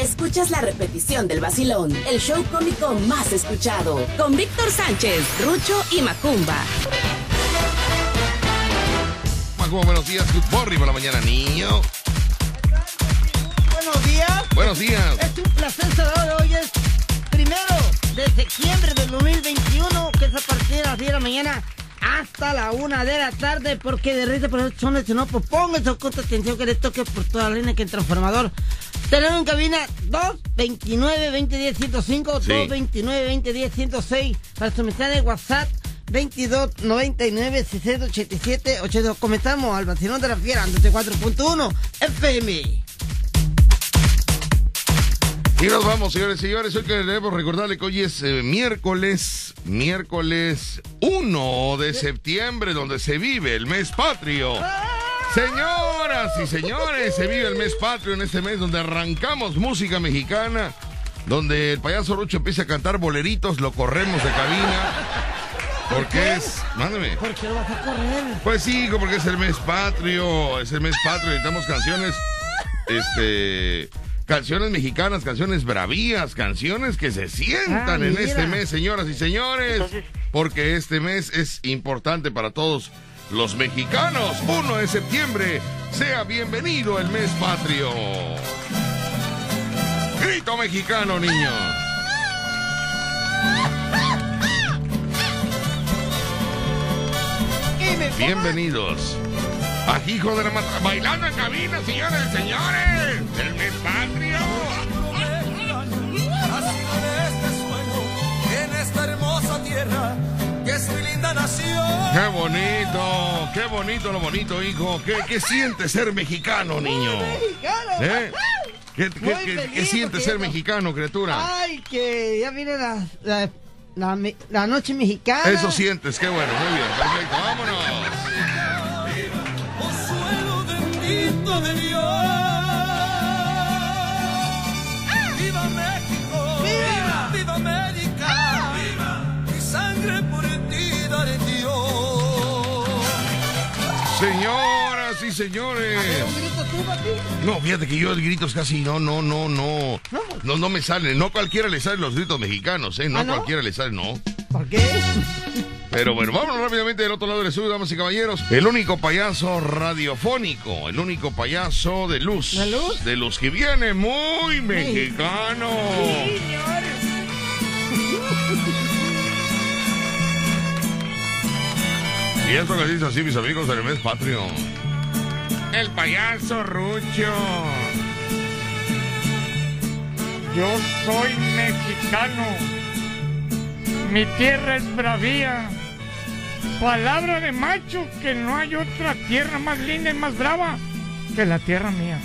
escuchas la repetición del vacilón, el show cómico más escuchado, con Víctor Sánchez, Rucho y Macumba. Macumba, buenos días. Good morning por la mañana, niño. Buenos días. Buenos días. Es un placer saludar. Hoy es primero de septiembre del 2021, que es a partir de las 10 de la mañana hasta la una de la tarde, porque de risa por el son de no pues ponga su corta atención que le toque por toda la línea que el transformador. Tenemos en cabina 229 2010 105, Sí. 229 2010 106 para su mensaje de WhatsApp. 22 99 687 82. Comenzamos al vacilón de la fiera 94.1 FM. Y nos vamos, señores y señores. Hoy queremos recordarle que hoy es eh, miércoles, miércoles 1 de septiembre, donde se vive el mes patrio. Señoras y señores, se vive el mes patrio en este mes donde arrancamos música mexicana, donde el payaso Rucho empieza a cantar boleritos, lo corremos de cabina. Porque es. Mándame. ¿Por qué lo vas a correr? Pues sí, porque es el mes patrio, es el mes patrio, necesitamos canciones, este, canciones mexicanas, canciones bravías, canciones que se sientan Ah, en este mes, señoras y señores, Entonces- porque este mes es importante para todos los mexicanos. 1 de septiembre, sea bienvenido el mes patrio. Grito mexicano, niño. Bienvenidos a Hijo de la Mata. Bailando en cabina, señores y señores. El mes patrio. Nación. Qué bonito, qué bonito lo bonito, hijo. ¿Qué, qué siente ser mexicano, niño? mexicano. ¿Eh? ¿Qué, qué- Muy qué- feliz qué siente ser mexicano, criatura? Ay, que ya viene la, la, la, noche mexicana. Eso sientes, qué bueno, muy bien, perfecto, vámonos. Consuelo bendito de Dios. Señores. ¿Un grito tú, papi? No, fíjate que yo el gritos casi no, no, no, no. No, no me salen. No cualquiera le salen los gritos mexicanos, ¿eh? No, ¿Ah, no? cualquiera le salen, no. ¿Por qué? Pero bueno, vámonos rápidamente del otro lado del estudio, damas y caballeros. El único payaso radiofónico, el único payaso de luz. ¿De luz? De luz que viene muy mexicano. Y esto que dice así, mis amigos del mes patrio. El payaso Rucho. Yo soy mexicano. Mi tierra es bravía. Palabra de macho que no hay otra tierra más linda y más brava que la tierra mía.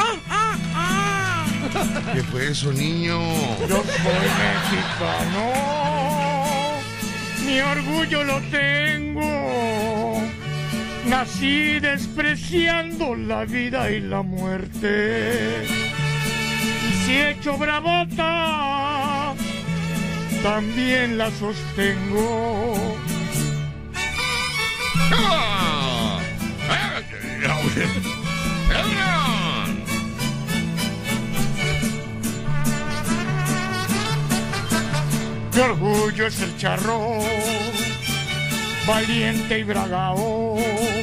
¿Qué fue eso, niño? Yo soy mexicano. Mi orgullo lo tengo. Nací despreciando la vida y la muerte. Y si he hecho bravota, también la sostengo. Mi orgullo es el charro, valiente y bragao.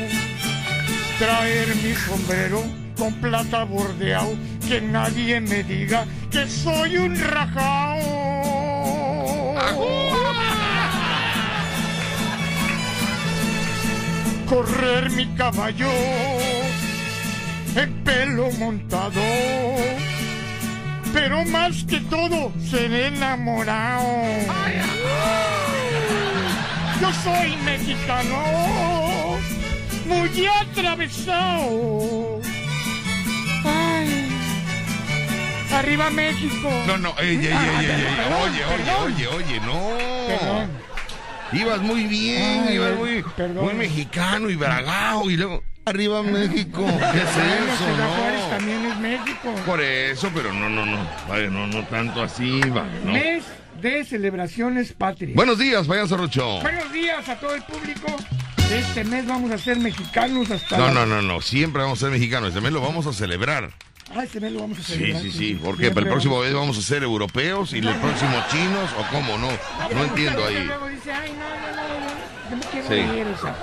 Traer mi sombrero con plata bordeado, que nadie me diga que soy un rajao. Correr mi caballo en pelo montado pero más que todo ser enamorado. Yo soy mexicano, muy atravesado. Ay, arriba México. No, no, ey, ey, ey, ey, ey, ey. Perdón, Oye, oye, oye, oye, no. Perdón. Ibas muy bien, Ay, ibas muy, perdón. muy mexicano y bragao y luego arriba México. ¿Qué es eso? Ciudad Juárez No. también es México. Por eso, pero no, no, no. Vaya, no, no tanto así, va, ¿no? Mes de celebraciones patrias. Buenos días, payaso Rocho. Buenos días a todo el público. Este mes vamos a ser mexicanos hasta No, no, no, no. Siempre vamos a ser mexicanos. Este mes lo vamos a celebrar. Ah, este mes lo vamos a Sí, celebrar. sí, sí. ¿Por qué? ¿Para el próximo vez vamos a ser europeos y el próximo chinos o cómo? No, no entiendo ahí. Luego dice, ay, no, no, no, Sí. ir, o sea.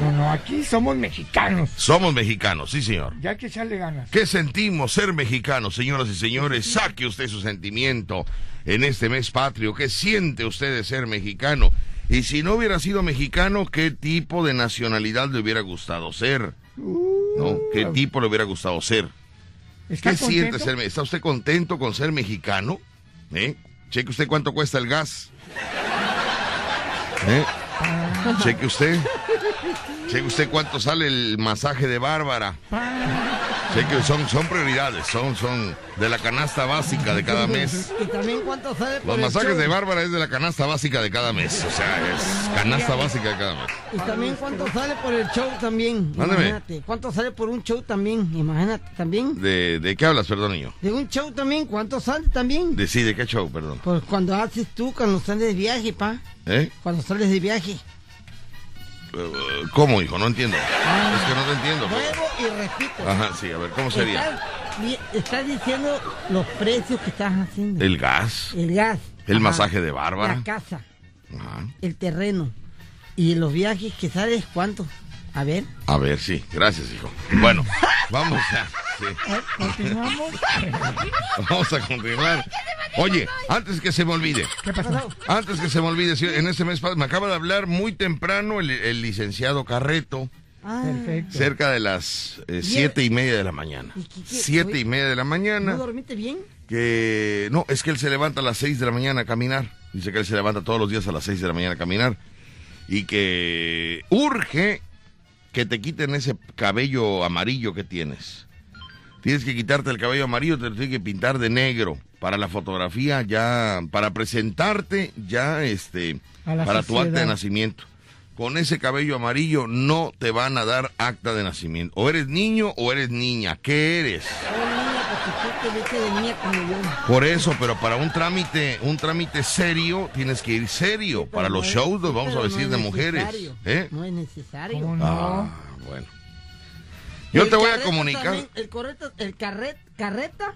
No, no, aquí somos mexicanos. Somos mexicanos, sí, señor. Ya hay que echarle ganas. ¿Qué sentimos ser mexicanos, señoras y señores? Saque usted su sentimiento en este mes patrio. ¿Qué siente usted de ser mexicano? Y si no hubiera sido mexicano, ¿qué tipo de nacionalidad le hubiera gustado ser? ¿No? ¿Qué tipo le hubiera gustado ser? ¿Está ¿Qué siente ser? ¿Está usted contento con ser mexicano? ¿Eh? Cheque usted cuánto cuesta el gas. ¿Eh? Cheque usted. Cheque usted cuánto sale el masaje de Bárbara. Cheque, son, son prioridades, son, son de la canasta básica de cada mes. Y también cuánto sale por Los masajes de Bárbara es de la canasta básica de cada mes. O sea, es canasta básica de cada mes. Y también cuánto sale por el show también. Mándeme. Imagínate. ¿Cuánto sale por un show también? Imagínate también. ¿De, de qué hablas, perdón, niño? De un show también, ¿cuánto sale también? De sí, ¿de qué show, perdón? Pues cuando haces tú, cuando sales de viaje, pa. ¿Eh? Cuando sales de viaje. Eh, ¿Cómo, hijo? No entiendo. Es que no te entiendo. Nuevo y repito. Ajá, sí, a ver, ¿cómo sería? Estás, di- estás diciendo los precios que estás haciendo. El gas, El gas. el Ajá. masaje de Bárbara. La casa, Ajá. el terreno. Y los viajes que sales, ¿cuánto? A ver. A ver, sí, gracias, hijo. Bueno, vamos a, sí, Continuamos. vamos a continuar. Oye, antes que se me olvide, ¿Qué pasó? antes que se me olvide, sí, en este mes me acaba de hablar muy temprano el, el licenciado Carreto, Ah, Perfecto. cerca de las eh, siete y media de la mañana. ¿Y qué- qué- Siete y media de la ¿No mañana. dormiste bien? que no, es que él se levanta a las 6 de la mañana a caminar. Dice que él se levanta todos los días a las 6 de la mañana a caminar. Y que urge que te quiten ese cabello amarillo que tienes. Tienes que quitarte el cabello amarillo, te lo tienes que pintar de negro. Para la fotografía, ya, para presentarte, ya, este, para tu acta de nacimiento. Con ese cabello amarillo no te van a dar acta de nacimiento. O eres niño o eres niña. ¿Qué eres? Por eso, pero para un trámite, un trámite serio, tienes que ir serio. Para los shows los vamos a no de es mujeres. necesario. ¿Eh? No es necesario. ¿Cómo no? Ah, bueno. Yo El te voy a comunicar. también, el correcto, el carret, carreta,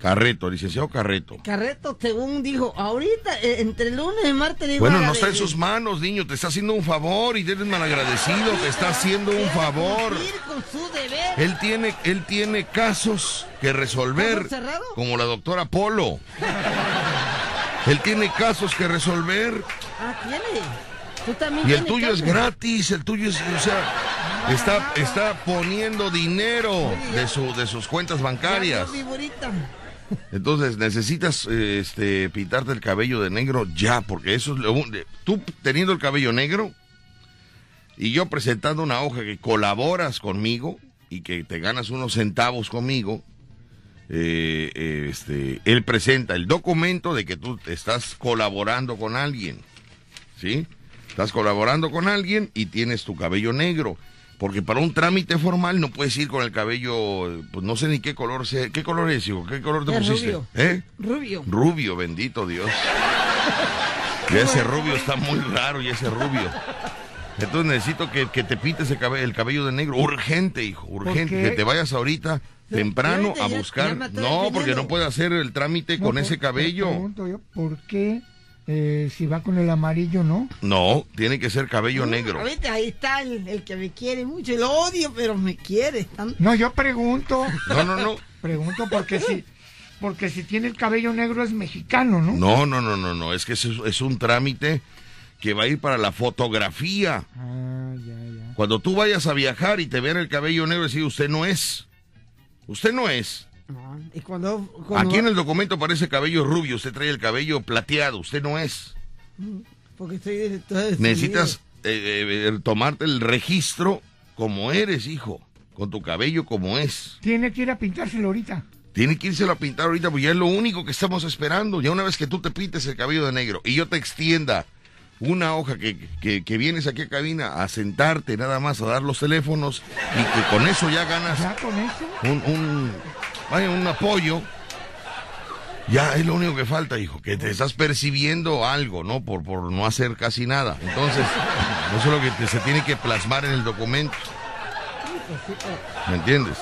Carreto, licenciado Carreto. carreto, según dijo, ahorita, eh, entre lunes y martes, dijo. Bueno, no está en sus manos, niño. Te está haciendo un favor y eres malagradecido. Te está haciendo un favor. con su deber. Él tiene, él tiene casos que resolver, como la doctora Polo. Él tiene casos que resolver Ah, tiene. Tú también y el tuyo es gratis. El tuyo es, o sea, está, está poniendo dinero de, su, de sus cuentas bancarias. Entonces necesitas eh, este, pintarte el cabello de negro ya, porque eso es lo Tú teniendo el cabello negro y yo presentando una hoja que colaboras conmigo y que te ganas unos centavos conmigo, eh, eh, este, él presenta el documento de que tú estás colaborando con alguien, ¿sí? Estás colaborando con alguien y tienes tu cabello negro. Porque para un trámite formal no puedes ir con el cabello, pues no sé ni qué color sea. ¿Qué color es, hijo? ¿Qué color te Es pusiste? rubio. ¿Eh? Rubio. Rubio, bendito Dios. Y ese rubio está muy raro, y ese rubio. Entonces necesito que, que te pintes el cabello, el cabello de negro. Urgente, hijo, urgente. Que te vayas ahorita temprano a buscar. ya No, porque no puede hacer el trámite No, con por- ese cabello. pregunto yo, ¿por qué eh, si va con el amarillo no? No, tiene que ser cabello negro. Ahorita ahí está el, el que me quiere mucho. Lo odio, pero me quiere. tanto. No, yo pregunto, No, no, no. pregunto porque si, porque si tiene el cabello negro es mexicano, ¿no? No, no, no, no, no. Es que es, es un trámite que va a ir para la fotografía. Ah, ya, ya. Cuando tú vayas a viajar y te vean el cabello negro, decir, usted no es. Usted no es. No, y cuando, cuando- Aquí en el documento parece cabello rubio, usted trae el cabello plateado, usted no es. Porque Estados Necesitas eh, eh, tomarte el registro como eres, hijo, con tu cabello como es. Tiene que ir a pintárselo ahorita. Tiene que irse a pintar ahorita, porque ya es lo único que estamos esperando. Ya una vez que tú te pintes el cabello de negro y yo te extienda una hoja que, que, que vienes aquí a cabina a sentarte nada más a dar los teléfonos y que con eso ya ganas Ya con eso. un, un, vaya, un apoyo. Ya es lo único que falta, hijo, que te estás percibiendo algo, ¿no? Por, por no hacer casi nada. Entonces, eso es lo que te- se tiene que plasmar en el documento. ¿Me entiendes?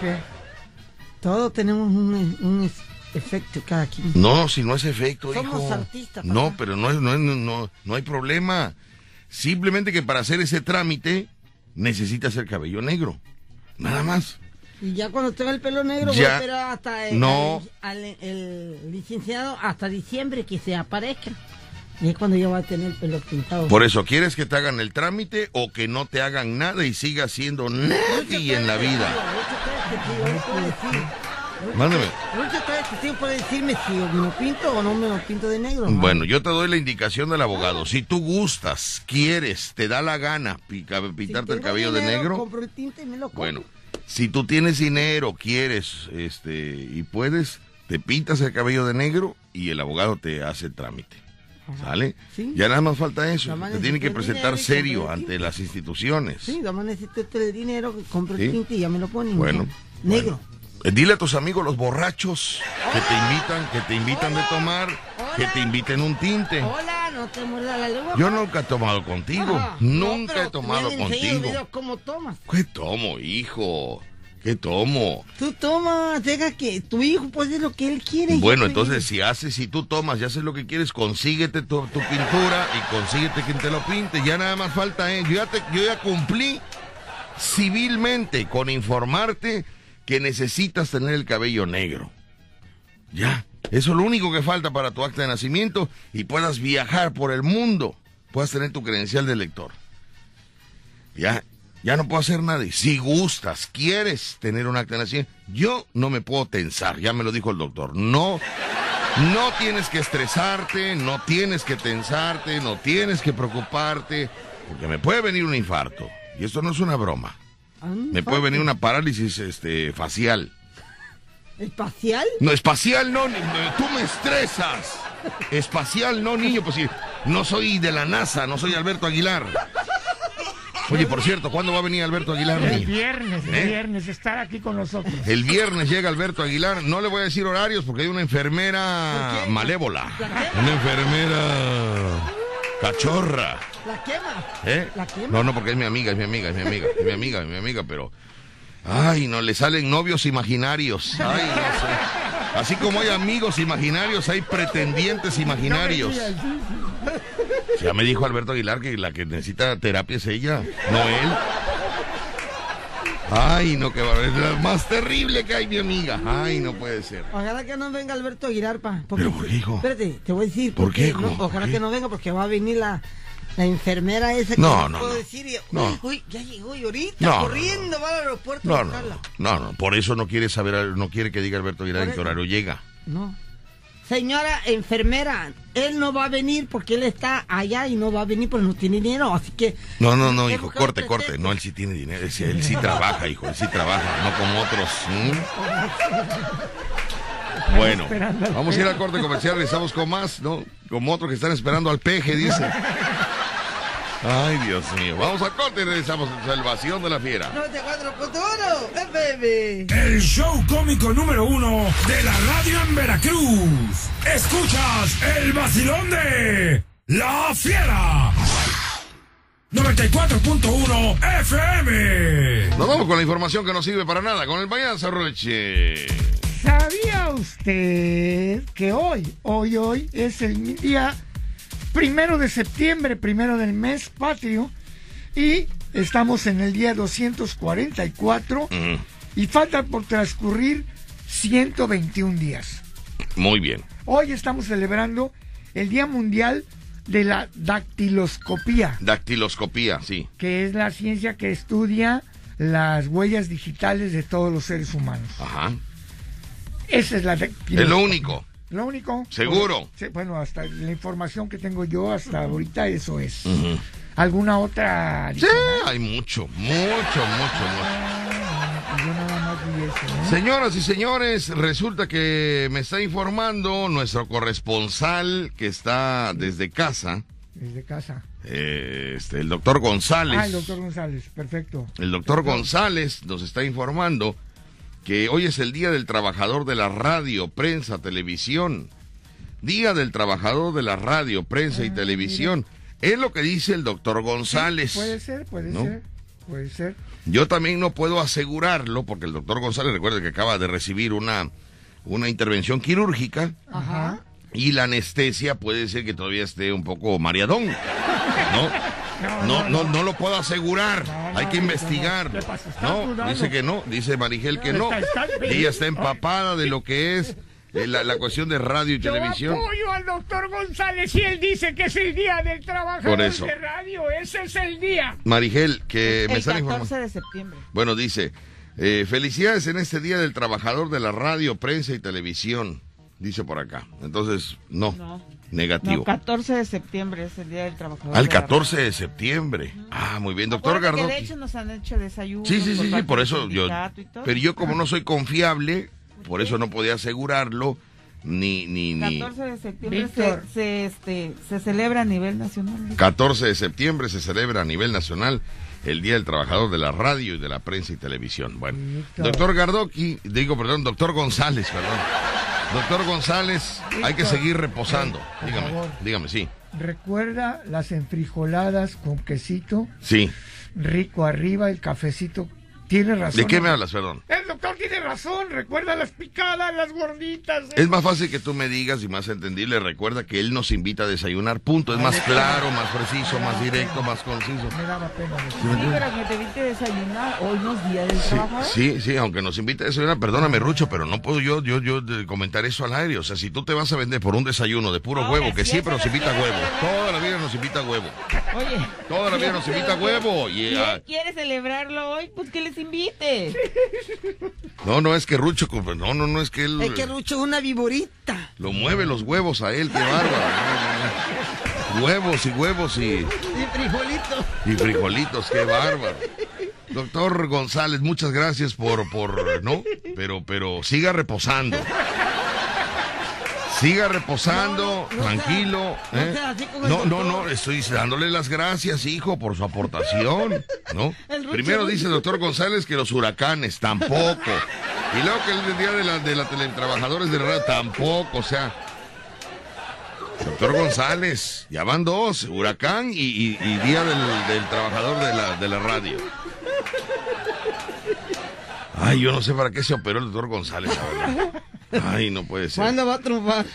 ¿Qué? Todos tenemos un, efecto cada quien. No, si no es efecto, Somos hijo. artistas, No, pero no, es- no, es- no, no hay problema. Simplemente que para hacer ese trámite necesitas el cabello negro. Nada más. Y ya cuando tenga el pelo negro, voy Ya. a esperar hasta el, No. al- al- el licenciado hasta diciembre que se aparezca. Y es cuando ya va a tener el pelo pintado. Por eso, ¿quieres que te hagan el trámite o que no te hagan nada y sigas siendo nadie en la vida? Pérez Testigo, puede decirme si me lo pinto o no me lo pinto de negro. ¿no? Bueno, yo te doy la indicación del abogado. Si tú gustas, quieres, te da la gana pica- Si pintarte el tengo cabello de negro, Compro el tinte y me lo compro. bueno, si tú tienes dinero, quieres, este, y puedes, te pintas el cabello de negro y el abogado te hace el trámite. ¿Sale? Sí. Ya nada más falta eso. Te tiene que el presentar serio el ante las instituciones. Sí, nada más necesito este dinero, compro Sí. el tinte y ya me lo ponen. Bueno. Negro. Dile a tus amigos los borrachos que te invitan, que te invitan de tomar, que te inviten un tinte. Hola, no te muerda la lengua. Yo nunca he tomado contigo, Ajá. nunca No, he tomado contigo. cómo tomas. ¿Qué tomo, hijo? ¿Qué tomo? Tú tomas, deja que tu hijo pues es lo que él quiere. Bueno, Yo entonces si haces, si tú tomas y haces lo que quieres, consíguete tu, tu pintura y consíguete quien te lo pinte. Ya nada más falta, ¿eh? Yo ya, te- yo ya cumplí civilmente con informarte que necesitas tener el cabello negro. Ya, eso es lo único que falta para tu acta de nacimiento y puedas viajar por el mundo. Puedas tener tu credencial de lector. Ya, ya no puedo hacer nada. Si gustas, quieres tener un acta de nacimiento, yo no me puedo tensar, ya me lo dijo el doctor. No, no tienes que estresarte, no tienes que tensarte, no tienes que preocuparte, porque me puede venir un infarto. Y esto no es una broma. Me puede venir una parálisis este, facial. ¿Espacial? No, espacial no, ni- tú me estresas. Espacial no, niño, pues sí, no soy de la NASA, no soy Alberto Aguilar. Oye, por cierto, ¿cuándo va a venir Alberto Aguilar, El niño? viernes, el ¿Eh? viernes, estar aquí con nosotros. El viernes llega Alberto Aguilar. No le voy a decir horarios porque hay una enfermera malévola. Una enfermera cachorra. ¿La quema? ¿Eh? ¿La quema? No, no, porque es mi amiga, es mi amiga, es mi amiga, es mi amiga, es mi amiga, pero. Ay, no, le salen novios imaginarios. Ay, no sé. Así como hay amigos imaginarios, hay pretendientes imaginarios. Ya me dijo Alberto Aguilar que la que necesita terapia es ella, no él. Ay, no, que va es la más terrible que hay, mi amiga. Ay, no puede ser. Ojalá que no venga Alberto Aguilar, pa. ¿Pero por qué, hijo? Espérate, te voy a decir. ¿Por qué, no, hijo? ¿Por ojalá qué? que no venga porque va a venir la, la enfermera esa que No, no, puedo no. decir. y- No. Uy, uy, ya llegó y ahorita No, corriendo va al aeropuerto a No, no, buscarla. no, no, por eso no quiere saber, no quiere que diga Alberto Aguilar en qué horario llega. No. Señora enfermera, él no va a venir porque él está allá y no va a venir porque no tiene dinero, así que... No, no, no, hijo, corte, corte. No, él sí tiene dinero. Él sí, él sí trabaja, hijo. Él sí trabaja, no como otros. Bueno, vamos a ir al corte comercial. Estamos con más, ¿no? Como otros que están esperando al peje, dice. Ay, Dios mío. Vamos al corte y regresamos en Salvación de la Fiera. 94.1 FM. El show cómico número uno de la radio en Veracruz. Escuchas el vacilón de La Fiera. 94.1 FM. Nos vamos con la información que no sirve para nada, con el Bayanza Roche. ¿Sabía usted que hoy, hoy, hoy es el día primero de septiembre, primero del mes patrio, y estamos en el día 244 Ujú. y faltan por transcurrir 121 días. Muy bien. Hoy estamos celebrando el Día Mundial de la Dactiloscopía, Dactiloscopía, sí. que es la ciencia que estudia las huellas digitales de todos los seres humanos. Ajá. Esa es la Es dactiloscopía. lo único. Lo único. ¿Seguro? Bueno, hasta la información que tengo yo hasta ahorita, eso es. ¿Alguna otra? Sí, hay mucho, mucho, mucho, mucho. Ah, yo nada más vi eso, ¿no? Señoras y señores, resulta que me está informando nuestro corresponsal que está desde casa, Desde casa. eh, este, el doctor González. Ah, el doctor González, perfecto. El doctor González nos está informando que hoy es el Día del Trabajador de la Radio, Prensa, Televisión. Día del Trabajador de la Radio, Prensa y Televisión. Es lo que dice el doctor González. Puede ser, puede ¿No? ser, puede ser. Yo también no puedo asegurarlo porque el doctor González recuerda que acaba de recibir una, una intervención quirúrgica Ajá. y la anestesia puede ser que todavía esté un poco mareadón. ¿No? No, no, no lo puedo asegurar. No, Hay que investigar. ¿qué pasa? ¿Estás No, dice que no. Dice Marigel que no. Ella está empapada de lo que es eh, la, la cuestión de radio y Yo televisión. apoyo al doctor González y él dice que es el día del trabajador Por eso. de radio. Ese es el día. Marigel, que me el sale 14 informando. de septiembre. Bueno, dice, eh, felicidades en este día del trabajador de la radio, prensa y televisión. Dice por acá. Entonces, no, No. Negativo. No, 14 de septiembre es el Día del Trabajador. Al de la 14 de septiembre. Ah, muy bien, doctor Acuérdate que Gardoki. de hecho nos han hecho desayuno. Sí, sí, sí, sí, por eso yo. Pero yo como no soy confiable, por eso no podía asegurarlo, ni, ni, ni. 14 de septiembre se, se, este, se celebra a nivel nacional. 14 de septiembre se celebra a nivel nacional el Día del Trabajador de la Radio y de la Prensa y Televisión. Bueno, Víctor. doctor Gardoki, digo, perdón, doctor González, perdón. Doctor González, hay que seguir reposando. por Dígame, favor. dígame, sí. Recuerda las enfrijoladas con quesito Sí. rico arriba, el cafecito. Tiene razón. ¿De qué me hablas, perdón? El doctor tiene razón. Recuerda las picadas, las gorditas. Es más fácil que tú me digas y más entendible. Recuerda que él nos invita a desayunar, punto. Es más claro, más preciso, más directo, más conciso. Me daba pena. Sí, pero que te viste desayunar. Hoy no es Día del Sí, Trabajador. sí, sí, aunque nos invite a desayunar, perdóname, Rucho, pero no puedo yo, yo, yo comentar eso al aire. O sea, si tú te vas a vender por un desayuno de puro Ahora, huevo, que si siempre nos invita a huevo. Toda la vida nos invita a huevo. Oye. Toda la vida nos invita a huevo. Y, Si ah, quiere celebrarlo hoy, pues que les invite. no, no es que Rucho, no, no, no es que él Es que Rucho es una viborita. lo mueve los huevos a él, qué bárbaro. No, no, no. Huevos y huevos y, Y frijolito. y frijolitos, qué bárbaro. Doctor González, muchas gracias por, por, ¿no? Pero, pero siga reposando. Siga reposando, No, no, no tranquilo. sea- no ¿eh? sea así No, no, no, estoy dándole las gracias, hijo, por su aportación, ¿no? Primero dice el doctor González que los huracanes, tampoco. Y luego que el día de la, de la teletrabajadores de la radio, tampoco, o sea. Doctor González, ya van dos, huracán y, y- y día del, del trabajador de la, de la radio. Ay, yo no sé para qué se operó el doctor González, la verdad. Ay, no puede ser. ¿Cuándo va a triunfar?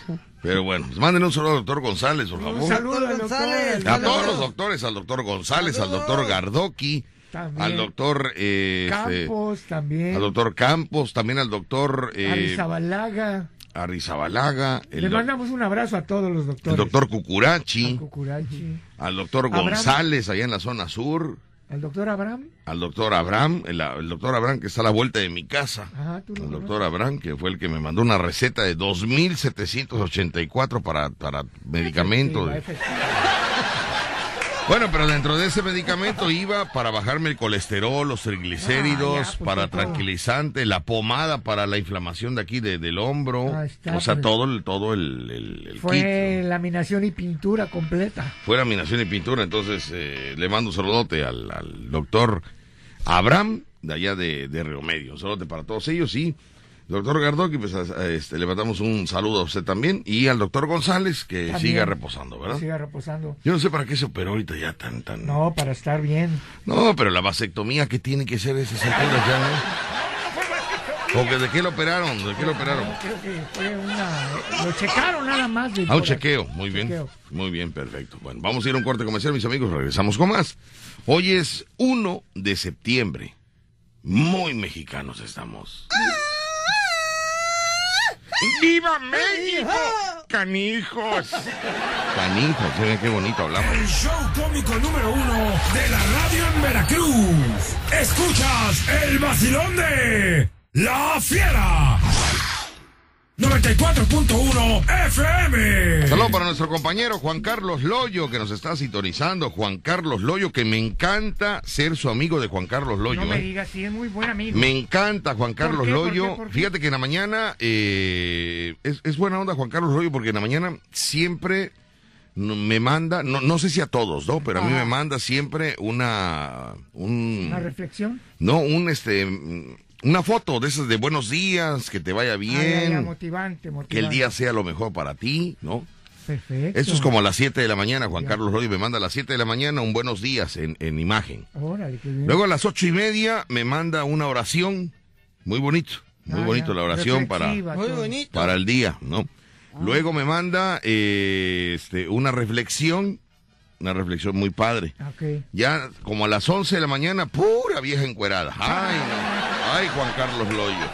Pero bueno, pues manden un saludo al doctor González, por favor. Un saludo al doctor. González. A todos los doctores, al doctor González, al doctor Gardoki, También. al doctor eh, este, Campos también. al doctor Campos, también al doctor eh, Arizabalaga. Arrizabalaga, el, Le mandamos un abrazo a todos los el doctores. doctor Al Cucurachi, Cucurachi. al doctor Abraham. González allá en la zona sur, Al doctor Abraham. al doctor Abraham, el, el doctor Abraham que está a la vuelta de mi casa. Ajá, tú lo El doctor Abraham, que fue el que me mandó una receta de 2.784 para, para medicamento. Sí, va de- efectivo. Bueno, pero dentro de ese medicamento iba para bajarme el colesterol, los triglicéridos, Ah, ya, para tranquilizante, la pomada para la inflamación de aquí de- del hombro, Ah, está, o sea, pues. todo el todo el, el- el Fue kit. laminación y pintura completa. Fue laminación y pintura, entonces eh, le mando un saludote al, al doctor Abraham, de allá de, de Río Medio. Un saludote para todos ellos y doctor Gardoki, pues este, le mandamos un saludo a usted también y al doctor González, que También. siga reposando, ¿verdad? Siga reposando. Yo no sé para qué se operó ahorita ya tan, tan... No, para estar bien. No, pero la vasectomía, ¿qué tiene que ser esas alturas ya, no? Porque ¿de qué lo operaron? ¿De qué lo operaron? Creo que fue una. Lo checaron nada más. del Ah, un chequeo. Muy bien. Chequeo. Muy bien, perfecto. Bueno, vamos a ir a un corte comercial, mis amigos. Regresamos con más. Hoy es 1 de septiembre. Muy mexicanos estamos. ¡Viva México! ¡Canijos! Canijos, miren qué bonito hablamos. El show cómico número uno de la radio en Veracruz. Escuchas el vacilón de La Fiera. 94.1 FM. Saludos para nuestro compañero Juan Carlos Loyo que nos está sintonizando. Juan Carlos Loyo, que me encanta ser su amigo de Juan Carlos Loyo. No me ¿eh? digas, sí, es muy buen amigo. Me encanta Juan Carlos qué? ¿Por Loyo. qué? ¿Por qué? Fíjate que en la mañana eh, es, es buena onda Juan Carlos Loyo porque en la mañana siempre me manda, no, no sé si a todos, ¿no? Pero a mí me manda siempre una, un, Una reflexión. no, un este, una foto de esas de buenos días, que te vaya Ah, ya, ya, bien, motivante, motivante. que el día sea lo mejor para ti, ¿no? Perfecto. Esto es como a las 7 de la mañana. Juan Carlos Loyo me manda a las 7 de la mañana un buenos días en, en imagen. Órale, qué bien. Luego a las ocho y media me manda una oración. Muy bonito. Muy Ah, bonito ya. la oración para, Muy para el día, ¿no? Ah. Luego me manda eh, este, una reflexión. Una reflexión muy padre. Ok. Ya como a las 11 de la mañana, pura vieja encuerada. Ay, no. Ay, Juan Carlos Loyo.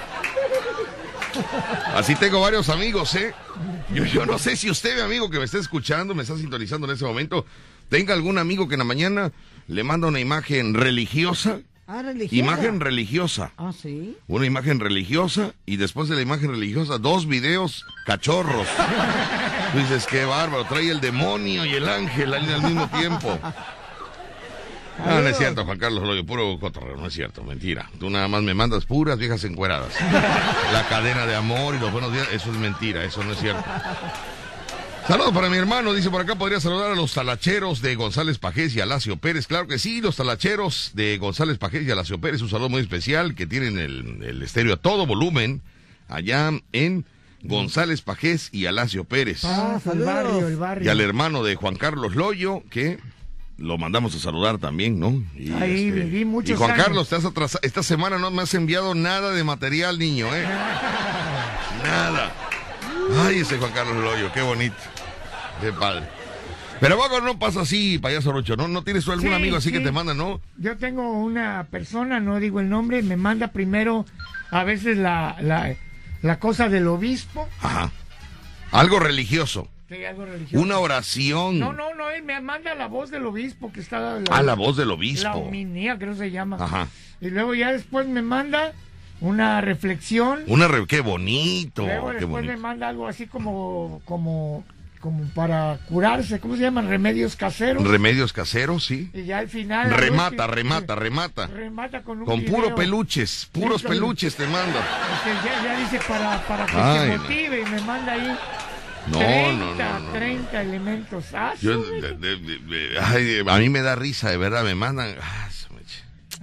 Así tengo varios amigos, ¿eh? Yo, yo no sé si usted, mi amigo que me está escuchando, me está sintonizando en ese momento, tenga algún amigo que en la mañana le manda una imagen religiosa. Ah, religiosa. Imagen religiosa. Ah, sí. Una imagen religiosa y después de la imagen religiosa, dos videos cachorros. Tú dices, qué bárbaro, trae el demonio y el ángel al al mismo tiempo. No, no es cierto, Juan Carlos Loyo, puro cotorreo, no es cierto, mentira. Tú nada más me mandas puras viejas encueradas. La cadena de amor y los buenos días, eso es mentira, eso no es cierto. Saludos para mi hermano, dice por acá, podría saludar a los talacheros de González Pajés y Alacio Pérez. Claro que sí, los talacheros de González Pajés y Alacio Pérez, un saludo muy especial que tienen el, el estéreo a todo volumen allá en González Pajés y Alacio Pérez. Ah, el saludos. barrio, el barrio. Y al hermano de Juan Carlos Loyo, que lo mandamos a saludar también, ¿no? Y, este, Ahí viví muchos y Juan años. Carlos, te has atrasado. Esta semana no me has enviado nada de material, niño, ¿eh? nada. Ay, ese Juan Carlos Loyo, qué bonito. Qué padre. Pero Vago no pasa así, payaso Rocho, ¿no? ¿No tienes algún Sí, amigo así que te manda, no? Yo tengo una persona, no digo el nombre, me manda primero a veces la, la, la cosa del obispo. Ajá. Algo religioso. Sí, algo religioso. Una oración. No, no, no, él me manda la voz del obispo que está... A la voz del La obispo. hominía, creo que se llama. Ajá. Y luego ya después me manda una reflexión. Una re- qué bonito, luego qué después me bonito. manda algo así como, como, como para curarse. ¿Cómo se llaman? Remedios caseros. Remedios caseros, sí. y ya al final... al Remata, remata, remata. Remata con un Con puro video. peluches, puros con- peluches te manda. Ya, ya dice para, para que Ay, se no. motive y me manda ahí No, 30, no, no, no. 30 elementos. Ah, Yo, su- de- de- de- de- ay, a mí me da risa, de verdad, me mandan, ah,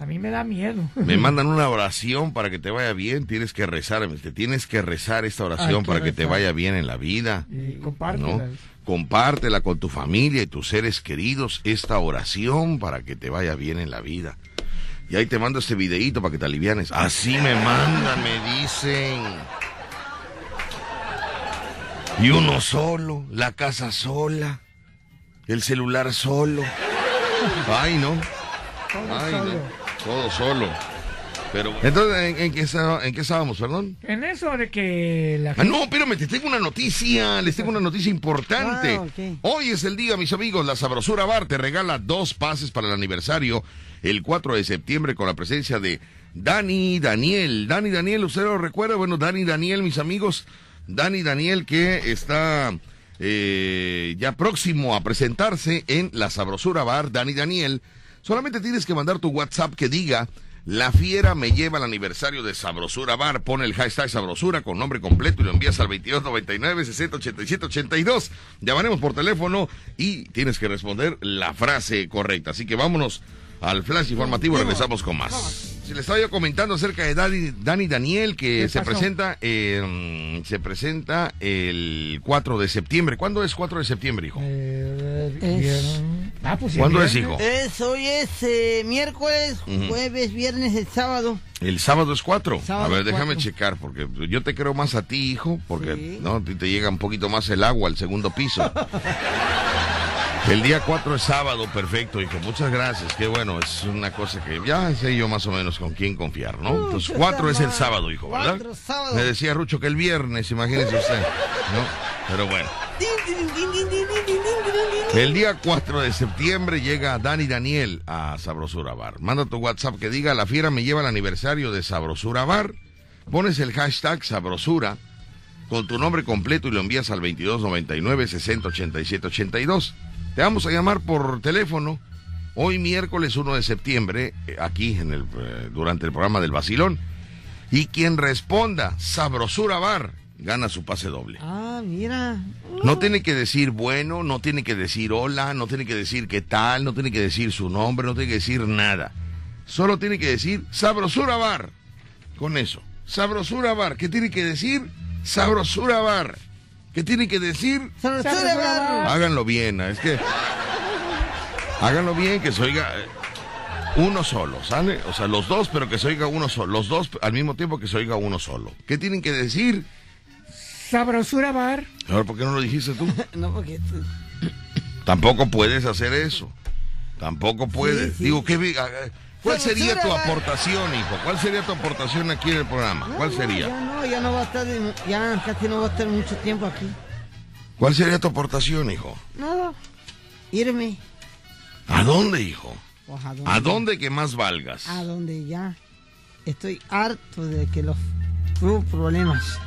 a mí me da miedo. me mandan una oración para que te vaya bien, tienes que rezar, te tienes que rezar esta oración para que te vaya bien en la vida. Y ¿no? compártela. Compártela con tu familia y tus seres queridos, esta oración para que te vaya bien en la vida. Y ahí te mando este videíto para que te alivianes. Así me mandan, me dicen. Y uno solo, la casa sola, el celular solo. Ay, no. Todo Ay, solo. no. Todo solo. Pero, entonces, ¿en, en qué, está- en qué estábamos, perdón? En eso de que la Ah, no, espérame, te tengo una noticia, les tengo una noticia importante. Ah. Hoy es el día, mis amigos, la Sabrosura Bar te regala dos pases para el aniversario el 4 de septiembre con la presencia de Dani Daniel. Dani Daniel, ¿usted lo recuerda? Bueno, Dani Daniel, mis amigos, Dani Daniel que está eh, ya próximo a presentarse en la Sabrosura Bar, Dani Daniel. Solamente tienes que mandar tu WhatsApp que diga la fiera me lleva al aniversario de Sabrosura Bar. Pone el hashtag Sabrosura con nombre completo y lo envías al 2299-608782. Llamaremos por teléfono y tienes que responder la frase correcta. Así que vámonos al flash informativo. Regresamos con más. Se le estaba yo comentando acerca de Dani, Dani Daniel que ¿Qué se pasó? presenta, eh, se presenta el 4 de septiembre. ¿Cuándo es 4 de septiembre, hijo? Eh, Es-. Ah, pues, ¿Cuándo es, hijo? Es, hoy es eh, miércoles, jueves, viernes, el sábado. El sábado es 4. A ver, déjame cuatro. checar, porque yo te creo más a ti, hijo, porque Sí. no a ti te llega un poquito más el agua al segundo piso. El día 4 es sábado, perfecto, hijo. Muchas gracias. Qué bueno, es una cosa que ya sé yo más o menos con quién confiar, ¿no? Uh, Entonces, 4 es el sábado, hijo, ¿verdad? Cuatro, sábado. Me decía Rucho que el viernes, imagínese usted, ¿no? Pero bueno. El día 4 de septiembre llega Dani Daniel a Sabrosura Bar. Manda tu WhatsApp que diga, la fiera me lleva el aniversario de Sabrosura Bar. Pones el hashtag Sabrosura con tu nombre completo y lo envías al 2299 608782. Te vamos a llamar por teléfono hoy miércoles 1 de septiembre eh, aquí en el eh, durante el programa del Basilón y quien responda Sabrosura Bar gana su pase doble. Ah, mira. No tiene que decir bueno, no tiene que decir hola, no tiene que decir qué tal, no tiene que decir su nombre, no tiene que decir nada. Solo tiene que decir Sabrosura Bar. Con eso. Sabrosura Bar. ¿Qué tiene que decir? Sabrosura Bar. ¿Qué tienen que decir? Sabrosura bar. Háganlo bien, es que. Háganlo bien, que se oiga eh, uno solo, ¿sale? O sea, los dos, pero que se oiga uno solo. Los dos al mismo tiempo que se oiga uno solo. ¿Qué tienen que decir? Sabrosura bar. A ver, ¿por qué no lo dijiste tú? No, porque tú- Tampoco puedes hacer eso. Tampoco puedes. sí. Digo, ¿qué, ah, ah, ¿cuál sería tu aportación, hijo? ¿Cuál sería tu aportación aquí en el programa? ¿Cuál sería? Ya no, ya no va a estar, ya casi no va a estar mucho tiempo aquí. ¿Cuál sería tu aportación, hijo? Nada. Irme. ¿A dónde, hijo? Pues, ¿a dónde? ¿A dónde que más valgas? A donde ya estoy harto de que los problemas.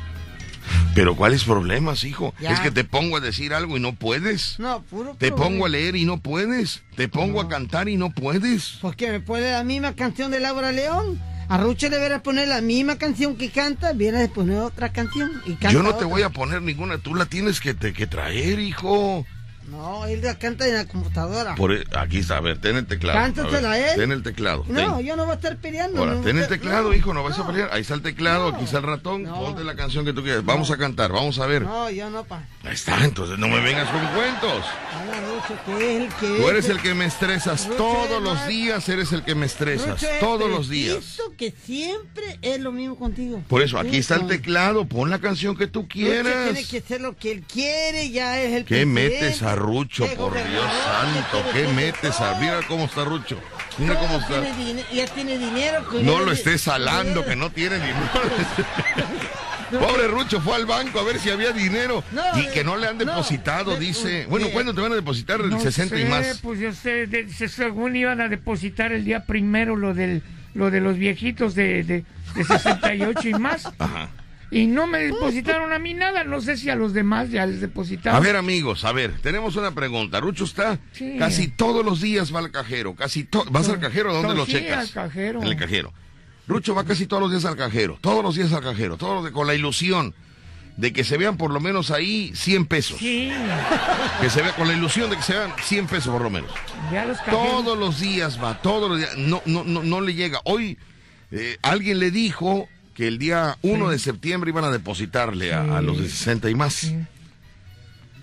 Pero ¿cuáles problemas, hijo? Ya. Es que te pongo a decir algo y no puedes. No, puro Te problema. pongo a leer y no puedes. Te pongo a cantar y no puedes. Pues que me pone la misma canción de Laura León. A Rucho le viera poner la misma canción que canta, viera de poner otra canción y canta Yo no te otra. voy a poner ninguna, tú la tienes que, te- que traer, hijo. No, él canta en la computadora. Por, e- aquí está, a ver, ten el teclado. Cántatela, A ver, ¿eh? Ten el teclado. No, ten. yo no voy a estar peleando. Ahora, no ten el teclado, no, hijo, no vas a pelear. Ahí está el teclado, aquí está el ratón. Ponte la canción que tú quieras. Vamos a cantar, vamos a ver. No, yo no, pa. Ahí está, entonces no me vengas con cuentos. Hola, Rucho, que es el que Tú es eres el que me estresas. Todos los días eres el que me estresas. Todos los días. preciso que siempre es lo mismo contigo. Por eso, aquí está el teclado. Pon la canción que tú quieras. tiene que hacer lo que él quiere, ya es el ¿Qué presidente. metes a Rucho, por Dios santo? qué ¿Qué quiere metes a.? Mira cómo está Rucho. Mira Todo cómo está. ya tiene dinero. que No lo estés salando, que no tiene dinero. Pobre Rucho fue al banco a ver si había dinero No, y que no le han depositado, de- dice. Bueno, ¿cuándo te van a depositar? El No 60 y más. Pues yo sé, según iban a depositar el día primero lo del lo de los viejitos de, de, de 68 y más. Ajá. Y no me depositaron a mí nada. No sé si a los demás ya les depositaron. A ver, amigos, a ver, tenemos una pregunta. Rucho está Sí. casi todos los días va al cajero, casi to- ¿Vas al cajero? ¿Dónde No, lo sí, checas? al cajero. En el cajero. Rucho va casi todos los días al cajero, todos los días al cajero, todos los días, con la ilusión de que se vean por lo menos ahí 100 pesos. Sí, Que se vea con la ilusión de que se vean 100 pesos por lo menos. ya los cajeros. Todos los días va, todos los días. No, no, no, no le llega. Hoy eh, alguien le dijo que el día 1 de septiembre iban a depositarle a, a los de 60 y más. Sí.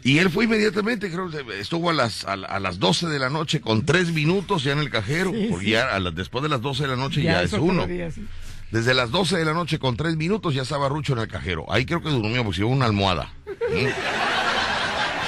Y él fue inmediatamente, creo estuvo a las, a, a las 12 de la noche con tres minutos ya en el cajero, porque ya a las- después de las 12 de la noche ya, es uno. Desde las 12 de la noche con tres minutos ya estaba Rucho en el cajero. Ahí creo que durmió porque se llevó una almohada.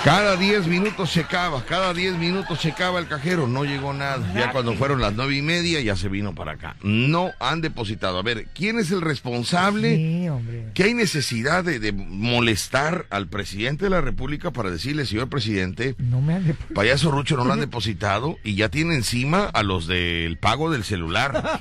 Cada 10 minutos checaba, cada 10 minutos checaba el cajero, no llegó nada. Ya cuando fueron las nueve y media ya se vino para acá. No han depositado. A ver, ¿quién es el responsable? Sí, hombre. ¿Qué hay necesidad de, de molestar al presidente de la República para decirle, señor presidente, No me han depositado. payaso Rucho no lo han depositado y ya tiene encima a los del pago del celular?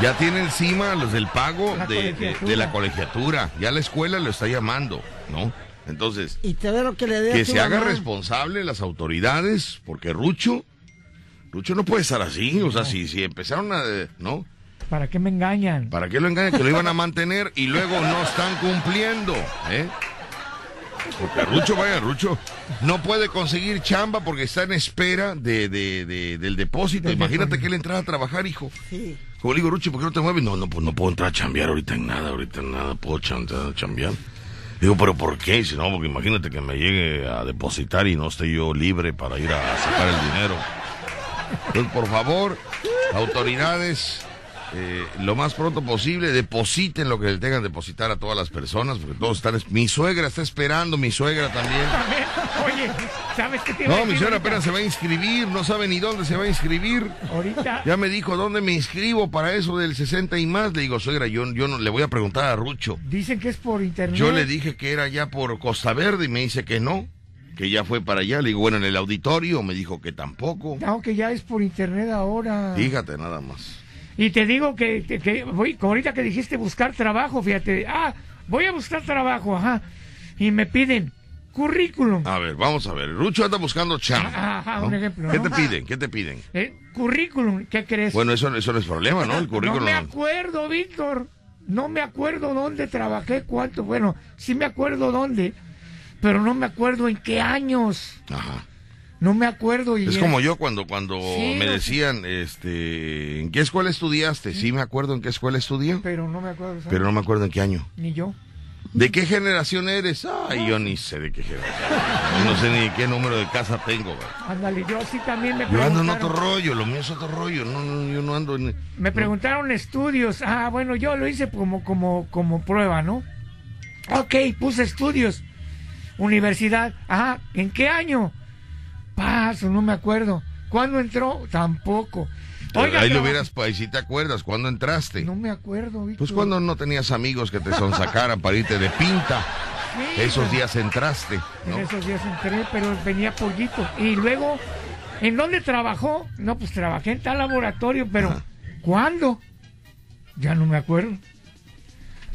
Ya tiene encima a los del pago de la colegiatura. Ya la escuela lo está llamando, ¿no? Entonces, Y te ve lo que le que se haga mamá. responsable las autoridades, porque Rucho, Rucho no puede estar así. O sea, si, si empezaron a, eh, ¿no? ¿Para qué me engañan? ¿Para qué lo engañan? Que lo iban a mantener y luego no están cumpliendo, ¿eh? Porque Rucho, vaya, Rucho no puede conseguir chamba porque está en espera de, de- de- del depósito. Del Imagínate depósito. que él entrara a trabajar, hijo. Sí. Como le digo, Rucho, ¿por qué no te mueves? No, no, pues no puedo entrar a chambear ahorita en nada, ahorita en nada, puedo chan- entrar a chambear. Digo, ¿pero por qué? Si no, porque imagínate que me llegue a depositar y no esté yo libre para ir a sacar el dinero. Entonces, por favor, autoridades, eh, lo más pronto posible, depositen lo que le tengan depositar a todas las personas, porque todos están... es- Mi suegra está esperando, mi suegra también. Oye, ¿sabes qué te No, mi suegra ahorita? apenas se va a inscribir, no sabe ni dónde se va a inscribir. Ahorita, Ya me dijo dónde me inscribo para eso del 60 y más. Le digo, suegra, yo, yo no le voy a preguntar a Rucho. dicen que es por internet. Yo le dije que era ya por Costa Verde y me dice que no, que ya fue para allá. Le digo, bueno, en el auditorio me dijo que tampoco. No, que ya es por internet ahora. Fíjate nada más. Y te digo que, que, que voy, como ahorita que dijiste buscar trabajo, fíjate, ah, voy a buscar trabajo, ajá. Y me piden currículum. A ver, vamos a ver. Rucho anda buscando chamba. Ajá, ¿no? un ejemplo, ¿Qué ¿no? te piden? ¿Qué te piden? Eh, currículum, ¿qué crees? Bueno, eso, eso no es problema, ¿no? El no currículum. me acuerdo, Víctor. No me acuerdo dónde trabajé, cuánto. Bueno, sí me acuerdo dónde, pero no me acuerdo en qué años. Ajá. No me acuerdo. Y Es como yo cuando, cuando Sí, me decían, este, ¿en qué escuela estudiaste? Sí me acuerdo en qué escuela estudié, Pero no me acuerdo. ¿sabes? pero no me acuerdo en qué año. Ni yo. ¿De qué generación eres? Ay, yo ni sé de qué generación. Yo no sé ni qué número de casa tengo. Ándale, yo sí también me Yo ando en otro rollo, lo mío es otro rollo. No, no, yo no ando en... Me preguntaron estudios. Ah, bueno, yo lo hice como, como, como prueba, ¿no? Ok, puse estudios. Universidad. Ajá, ¿en qué año? Paso, no me acuerdo. ¿Cuándo entró? Tampoco. Oiga, Ahí lo hubieras, ahí sí te acuerdas, ¿cuándo entraste? No me acuerdo, Víctor. Pues cuando no tenías amigos que te sonsacaran para irte de pinta. Sí, Esos días entraste, ¿no? En esos días entré, pero venía pollito. Y luego, ¿en dónde trabajó? No, pues trabajé en tal laboratorio, pero Ajá. ¿cuándo? Ya no me acuerdo.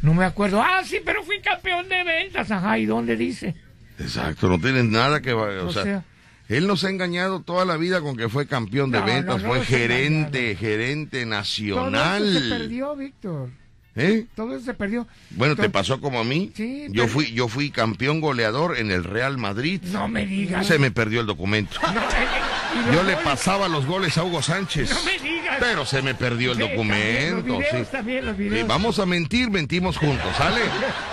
No me acuerdo. Ah, sí, pero fui campeón de ventas. Ajá, ¿y dónde dice? Exacto, no tienes nada que... O, O sea, sea- él nos ha engañado toda la vida con que fue campeón de No, ventas, no, no fue gerente, gerente Todo nacional. eso se perdió, Víctor. ¿Eh? Todo eso se perdió. Bueno, ¿te pasó como a mí? Sí, yo pero- fui yo fui campeón goleador en el Real Madrid. No me digas. Se me perdió el documento. Eh, eh, Yo le pasaba los goles a Hugo Sánchez. No me digas. Pero se me perdió el Sí, documento. también, los videos sí. también, los Sí, videos. vamos a mentir, mentimos juntos, ¿sale?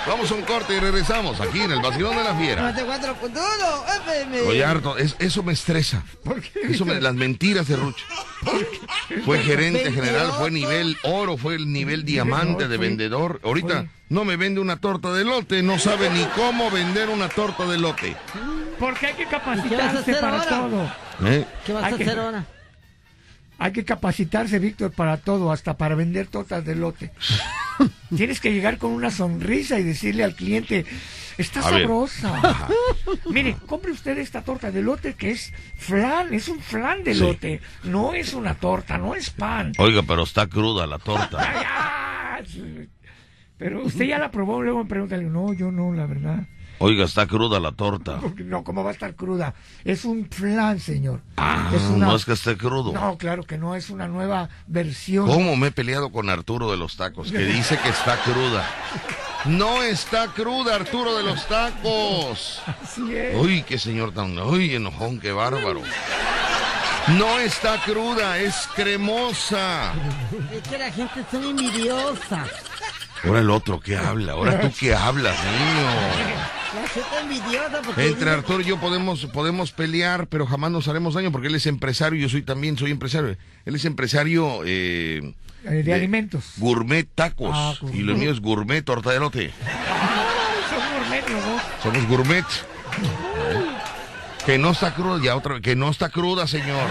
Vamos a un corte y regresamos aquí en el Vacilón de la Fiera. 94.1 FM. Oye, harto, es- eso me estresa. ¿Por qué? Eso me- las mentiras de Rucho. Fue gerente general, fue nivel oro, fue el nivel diamante de vendedor. Ahorita fue- no me vende una torta de lote, no sabe ni cómo vender una torta de lote. Porque hay que ¿Y qué vas a capacitarse hacer para ahora? todo. ¿Eh? ¿Qué vas a Hay que- hacer ahora? Hay que capacitarse, Víctor, para todo, hasta para vender tortas de lote. Tienes que llegar con una sonrisa y decirle al cliente, está A sabrosa. Mire, compre usted esta torta de lote que es flan, es un flan de Sí. lote. No es una torta, no es pan. Oiga, pero está cruda la torta. Pero usted ya la probó, luego me pregunta, le digo, no, yo no, la verdad. Oiga, está cruda la torta. No, ¿cómo va a estar cruda? Es un flan, señor. Ah, es una- no es que esté crudo. No, claro que no, es una nueva versión. ¿Cómo me he peleado con Arturo de los Tacos? Que dice que está cruda. No está cruda, Arturo de los Tacos. Así es. Uy, qué señor tan... Uy, enojón, qué bárbaro. No está cruda, es cremosa. Es que la gente es muy envidiosa. Ahora el otro que habla, ahora tú que hablas, niño. Entre Arturo y yo podemos, podemos pelear, pero jamás nos haremos daño porque él es empresario y yo soy también soy empresario. Él es empresario eh, Eh, de, alimentos. gourmet tacos Ah, gourmet. y lo mío es gourmet torta de lote. Son gourmet los dos. Somos gourmet. Que no está cruda, ya otra que no está cruda, señor.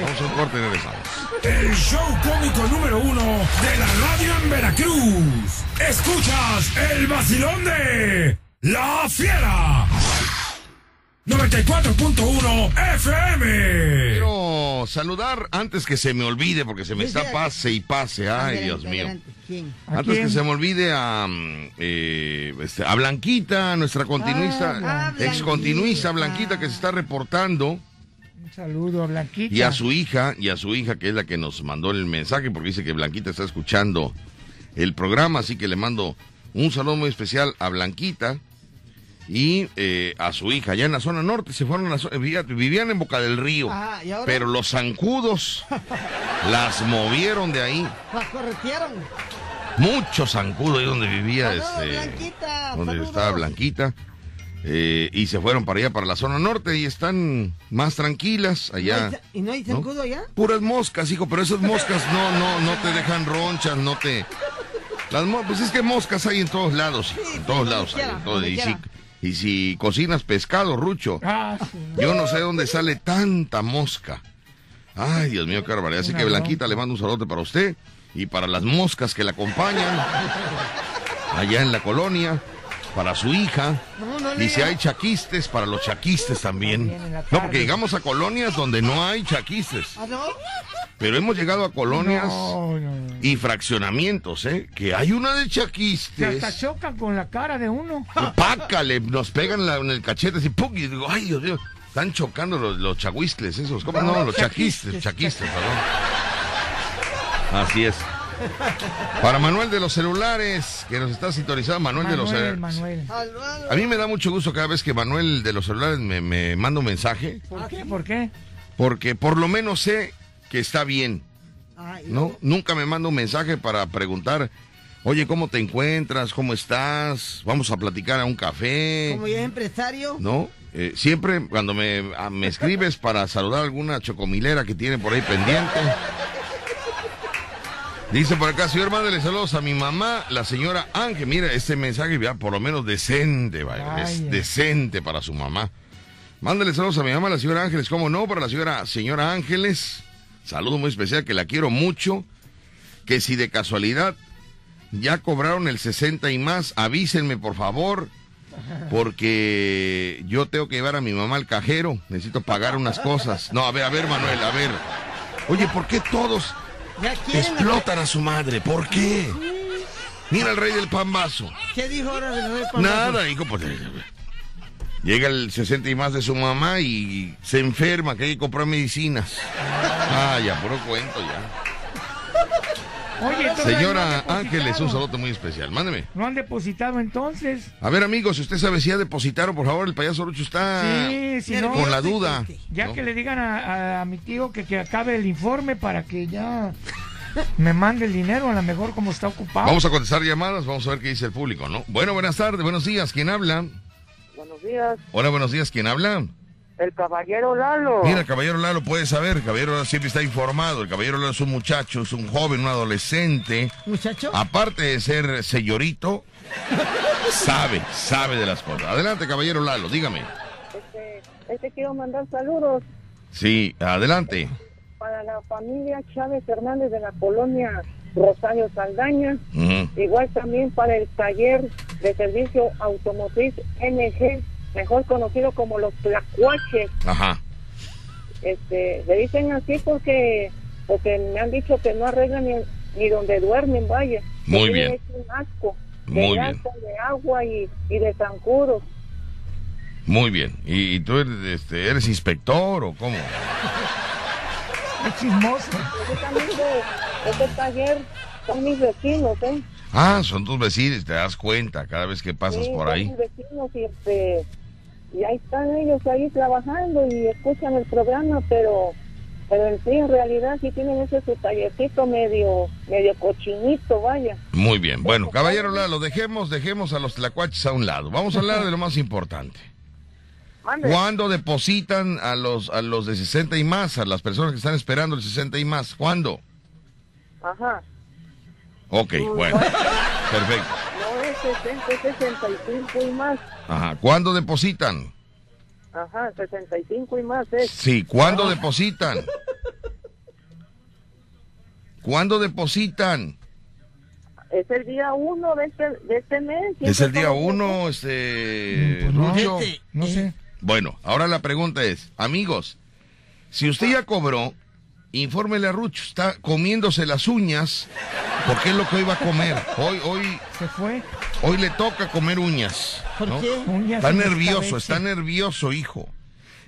Vamos a un corte y regresamos. El show cómico número uno de la radio en Veracruz. Escuchas el vacilón de La Fiera. 94.1 FM. Quiero saludar antes que se me olvide, porque se me está pase y pase. Ay, Dios mío. adelante. ¿Quién? ¿A Antes quién? que se me olvide a, mm, eh, este, a Blanquita, nuestra continuista, Ah, Blanquita. ex continuista Blanquita que se está reportando, Un saludo a Blanquita. y a su hija, y a su hija que es la que nos mandó el mensaje, porque dice que Blanquita está escuchando el programa, así que le mando un saludo muy especial a Blanquita y eh, a su hija, allá en la zona norte, se fueron a la zona, vivían, vivían en Boca del Río, Ah, pero los zancudos las movieron de ahí. Las corretearon. Muchos zancudos ahí donde vivía este Blanquita, donde saludos. estaba Blanquita eh, y se fueron para allá para la zona norte y están más tranquilas ¿No hay allá ¿Y no hay ¿no? zancudo allá? puras moscas hijo pero esas moscas no no no te dejan ronchas no te las pues es que moscas hay en todos lados Sí, en sí, todos lados hay, en todo- y quiera. Y si cocinas pescado rucho Ah, sí. yo no sé dónde sale tanta mosca. Ay, Dios mío, qué barbaridad. Así que Blanquita le mando un saludo para usted y para las moscas que la acompañan allá en la colonia, para su hija. No, no Y si hay chaquistes, para los chaquistes también. No, porque llegamos a colonias donde no hay chaquistes. ¿Ah, no? Pero hemos llegado a colonias y fraccionamientos, ¿eh? Que hay una de Que hasta chaquistes. chocan con la cara de uno. Pácale, nos pegan la- en el cachete así, ¡pum! y digo, ay, Dios mío, están chocando los, los chahuistles esos, ¿cómo no? Los chaquistes, chaquistes, perdón. Así es. Para Manuel de los celulares, que nos está sintonizando, Manuel, de los celulares. Manuel. A mí me da mucho gusto cada vez que Manuel de los celulares me, me manda un mensaje, ¿Por qué? ¿Por qué? porque por lo menos sé que está bien, ¿no? Nunca me manda un mensaje para preguntar Oye, ¿cómo te encuentras? ¿Cómo estás? Vamos a platicar a un café. Como ya es empresario. ¿No? Eh, siempre cuando me, a- me escribes para saludar a alguna chocomilera que tiene por ahí pendiente. Dice por acá, señor, mándale saludos a mi mamá, la señora Ángel. Mira, este mensaje ya por lo menos decente, vaya, es decente para su mamá. Mándale saludos a mi mamá, la señora Ángeles. ¿Cómo no? Para la señora, señora Ángeles. Saludo muy especial, que la quiero mucho. Que si de casualidad ya cobraron el 60 y más, avísenme por favor. Porque yo tengo que llevar a mi mamá al cajero. Necesito pagar unas cosas. No, a ver, a ver, Manuel, a ver. Oye, ¿por qué todos. Explotan a su madre? ¿Por qué? Mira el rey del pambazo. ¿Qué dijo ahora el rey Pambazo? Nada, hijo, pues. Llega el 60 y más de su mamá y se enferma, que hay que comprar medicinas. Ah, ya, puro cuento ya. Oye, no Señora depositado. Ángeles, un saludo muy especial. Mándeme. No han depositado entonces. A ver, amigos, si usted sabe si ya depositaron, por favor, el payaso Lucho está Sí, si no, con la duda. ya ¿no? que le digan a, a mi tío que, que acabe el informe para que ya me mande el dinero, a lo mejor como está ocupado. Vamos a contestar llamadas, vamos a ver qué dice el público, ¿no? Bueno, buenas tardes, buenos días, ¿quién habla? Buenos días, Hola, buenos días, ¿quién habla? El caballero Lalo. Mira, el caballero Lalo puede saber, el caballero Lalo siempre está informado, el caballero Lalo es un muchacho, es un joven, un adolescente, Muchacho. aparte de ser señorito, sabe, sabe de las cosas. Adelante, caballero Lalo, dígame. Este, este quiero mandar saludos Sí, adelante. para la familia Chávez Hernández de la colonia Rosario Saldaña, igual también para el taller de servicio automotriz NG, mejor conocido como los Tlacuaches. Ajá, Este, le dicen así porque porque me han dicho que no arreglan ni, ni donde duermen, vaya. Muy bien. Es un asco. De Muy bien. de agua y, y de zancudos. muy bien. ¿Y, y tú eres, este, eres inspector o cómo? Es chismoso. Precisamente ese taller son mis vecinos, ¿eh? Ah, son tus vecinos, te das cuenta cada vez que pasas Sí, por son ahí. mis vecinos y, este, y ahí están ellos ahí trabajando y escuchan el programa, pero pero en sí, en realidad, sí tienen ese su tallercito medio medio cochinito, vaya. Muy bien. Bueno, caballero Lalo, dejemos, dejemos a los tlacuaches a un lado. Vamos a hablar de lo más importante. Mande. ¿Cuándo depositan a los, a los de 60 y más, a las personas que están esperando el 60 y más? ¿Cuándo? Ajá. Ok, bueno. Perfecto. No es 60, es 65 y más. Ajá. ¿Cuándo depositan? Ajá, 65 y más es. Sí, ¿cuándo depositan? ¿Cuándo depositan? Es el día 1 de este, de este mes. Es el día son los uno, este, Pues no. Lucho. Este, No sé. Bueno, ahora la pregunta es, amigos, si usted ya cobró, infórmele a Rucho, está comiéndose las uñas, porque es lo que hoy va a comer. Hoy, hoy, Se fue. hoy le toca comer uñas. ¿Por ¿no? qué? Uñas Está nervioso, está nervioso, hijo.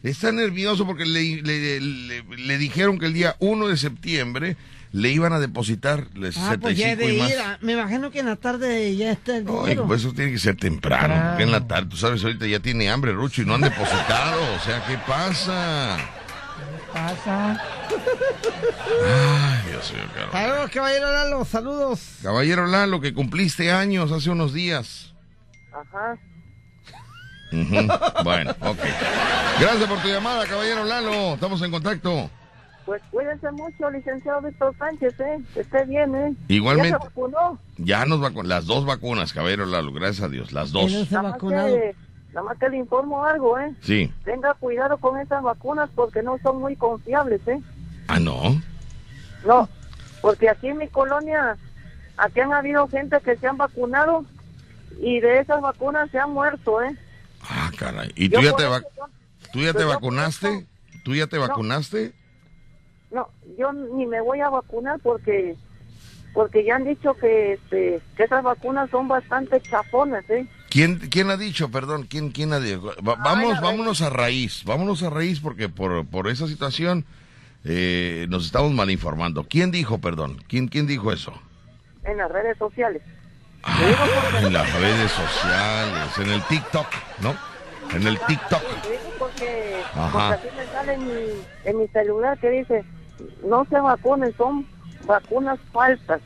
Está nervioso porque le, le- le- le dijeron que el día 1 de septiembre le iban a depositar Ah, pues ya 65 he de y más. ir. a- me imagino que en la tarde ya está el Ay, dinero. pues eso tiene que ser temprano, porque en la tarde, tú sabes, ahorita ya tiene hambre Rucho y no han depositado, o sea, ¿qué pasa? Pasa. Ay, Dios mío, caro. Saludos, caballero Lalo, saludos. Caballero Lalo, que cumpliste años hace unos días. Ajá. Bueno, ok. Gracias por tu llamada, caballero Lalo. Estamos en contacto. Pues cuídense mucho, licenciado Víctor Sánchez, ¿eh? Que esté bien, ¿eh? Igualmente. ¿Ya se vacunó? Ya nos vacunan, las dos vacunas, caballero Lalo, gracias a Dios, las dos. No se vacunado. que, nada más que le informo algo, ¿eh? Sí. Tenga cuidado con esas vacunas porque no son muy confiables, ¿eh? Ah, no. No, porque aquí en mi colonia, aquí han habido gente que se han vacunado y de esas vacunas se han muerto, ¿eh? Ah, caray. ¿Y Yo tú ya te, va- yo- tú ya te vacunaste? eso- ¿Tú ya te No. vacunaste? No, yo ni me voy a vacunar porque porque ya han dicho que este que esas vacunas son bastante chafonas, ¿eh? ¿Quién, ¿Quién ha dicho, perdón? ¿Quién, quién ha dicho? Va- vamos, vámonos a raíz, vámonos a raíz porque por, por esa situación eh, nos estamos mal informando. ¿Quién dijo, perdón? ¿Quién, quién dijo eso? En las redes sociales. Ah, en las redes sociales, en el TikTok, ¿no? En el TikTok. Porque, Ajá. porque así me sale en mi, en mi celular que dice, no se vacunen, son vacunas falsas.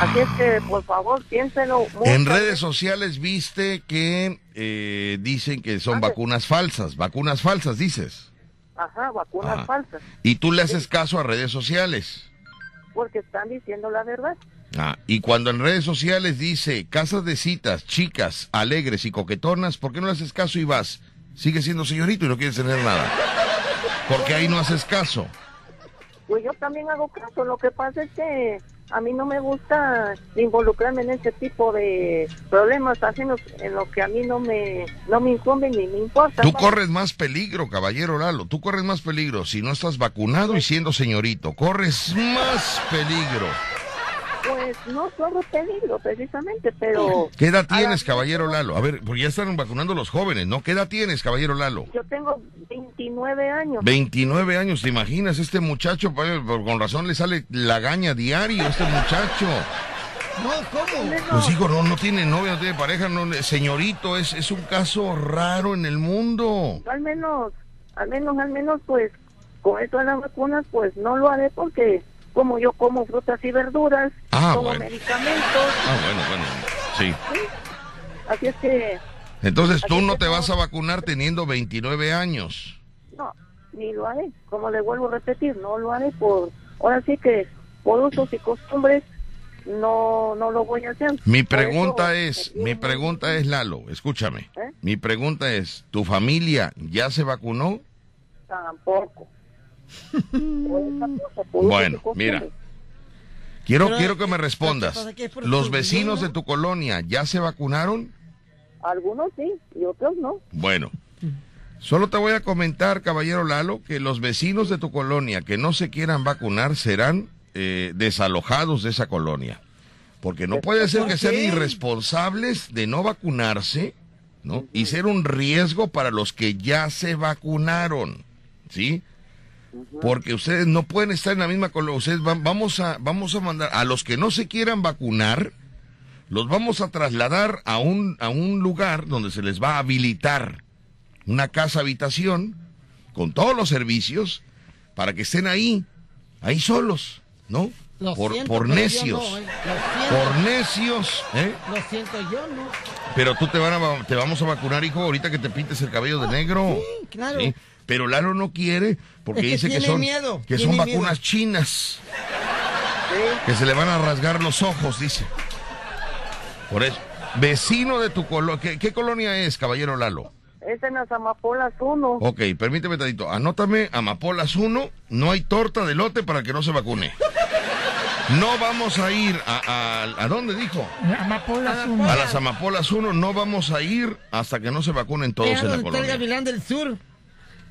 Así es que, por favor, piénselo. En redes sociales viste que eh, dicen que son Mande. vacunas falsas, vacunas falsas, dices. Ajá, vacunas Ah. falsas. Y tú le haces caso a redes sociales. Porque están diciendo la verdad. Ah, y cuando en redes sociales dice casas de citas, chicas, alegres y coquetonas, ¿por qué no le haces caso y vas? Sigue siendo señorito y no quieres tener nada. Porque ahí no haces caso. Pues yo también hago caso. Lo que pasa es que a mí no me gusta involucrarme en ese tipo de problemas ajenos en lo que a mí no me, no me incumbe ni me importa. Tú corres más peligro, caballero Lalo. Tú corres más peligro si no estás vacunado y siendo señorito. Corres más peligro. Pues no corro peligro precisamente, pero ¿Qué edad la- tienes, caballero Lalo? A ver, porque ya están vacunando los jóvenes, ¿no? ¿Qué edad tienes, caballero Lalo? yo tengo 29 años. 29 años, ¿te imaginas? Este muchacho, pues, con razón le sale la gaña diario, este muchacho. No, ¿cómo? Pues hijo, no, no tiene novia, no tiene pareja, no, señorito, es, es un caso raro en el mundo. Al menos, al menos, al menos, pues, con esto de las vacunas, pues no lo haré porque como yo como frutas y verduras, Ah, como bueno. medicamentos, Ah, bueno, bueno, sí. así es que Entonces tú no te no. vas a vacunar teniendo 29 años. no, ni lo haré. Como le vuelvo a repetir, no lo haré por, ahora sí que por usos y costumbres, no, no lo voy a hacer. Mi eso, pregunta es, mi pregunta es, Lalo, escúchame. ¿Eh? Mi pregunta es, ¿tu familia ya se vacunó? Tampoco. Bueno, mira. Quiero, Pero, quiero que me ¿qué respondas. ¿Los vecinos de tu colonia ya se vacunaron? Algunos sí y otros no. Bueno, solo te voy a comentar, caballero Lalo, que los vecinos de tu colonia que no se quieran vacunar serán eh, desalojados de esa colonia. Porque no puede ser ¿Por que sean irresponsables de no vacunarse, ¿no? Y ser un riesgo para los que ya se vacunaron, ¿sí? Porque ustedes no pueden estar en la misma colonia. Ustedes van- vamos a, vamos a mandar a los que no se quieran vacunar, los vamos a trasladar a un, a un lugar donde se les va a habilitar una casa habitación con todos los servicios para que estén ahí, ahí solos, ¿no? Lo por siento, por necios. no, eh. Por necios, ¿eh? Lo siento, yo no. Pero tú te, van a, te vamos a vacunar, hijo, ahorita que te pintes el cabello de negro. sí, claro. Pero Lalo no quiere porque Es que dice que son, miedo, que son miedo. vacunas chinas. Sí. Que se le van a rasgar los ojos, dice. Por eso. Vecino de tu colonia. ¿Qué, qué colonia es, caballero Lalo? Es en las amapolas 1. Ok, permíteme tantito. Anótame Amapolas 1. No hay torta de lote para que no se vacune. No vamos a ir a... ¿A, ¿a dónde dijo? Amapolas uno. A las Amapolas 1 no vamos a ir hasta que no se vacunen todos en la donde está el colonia. gavilán del sur.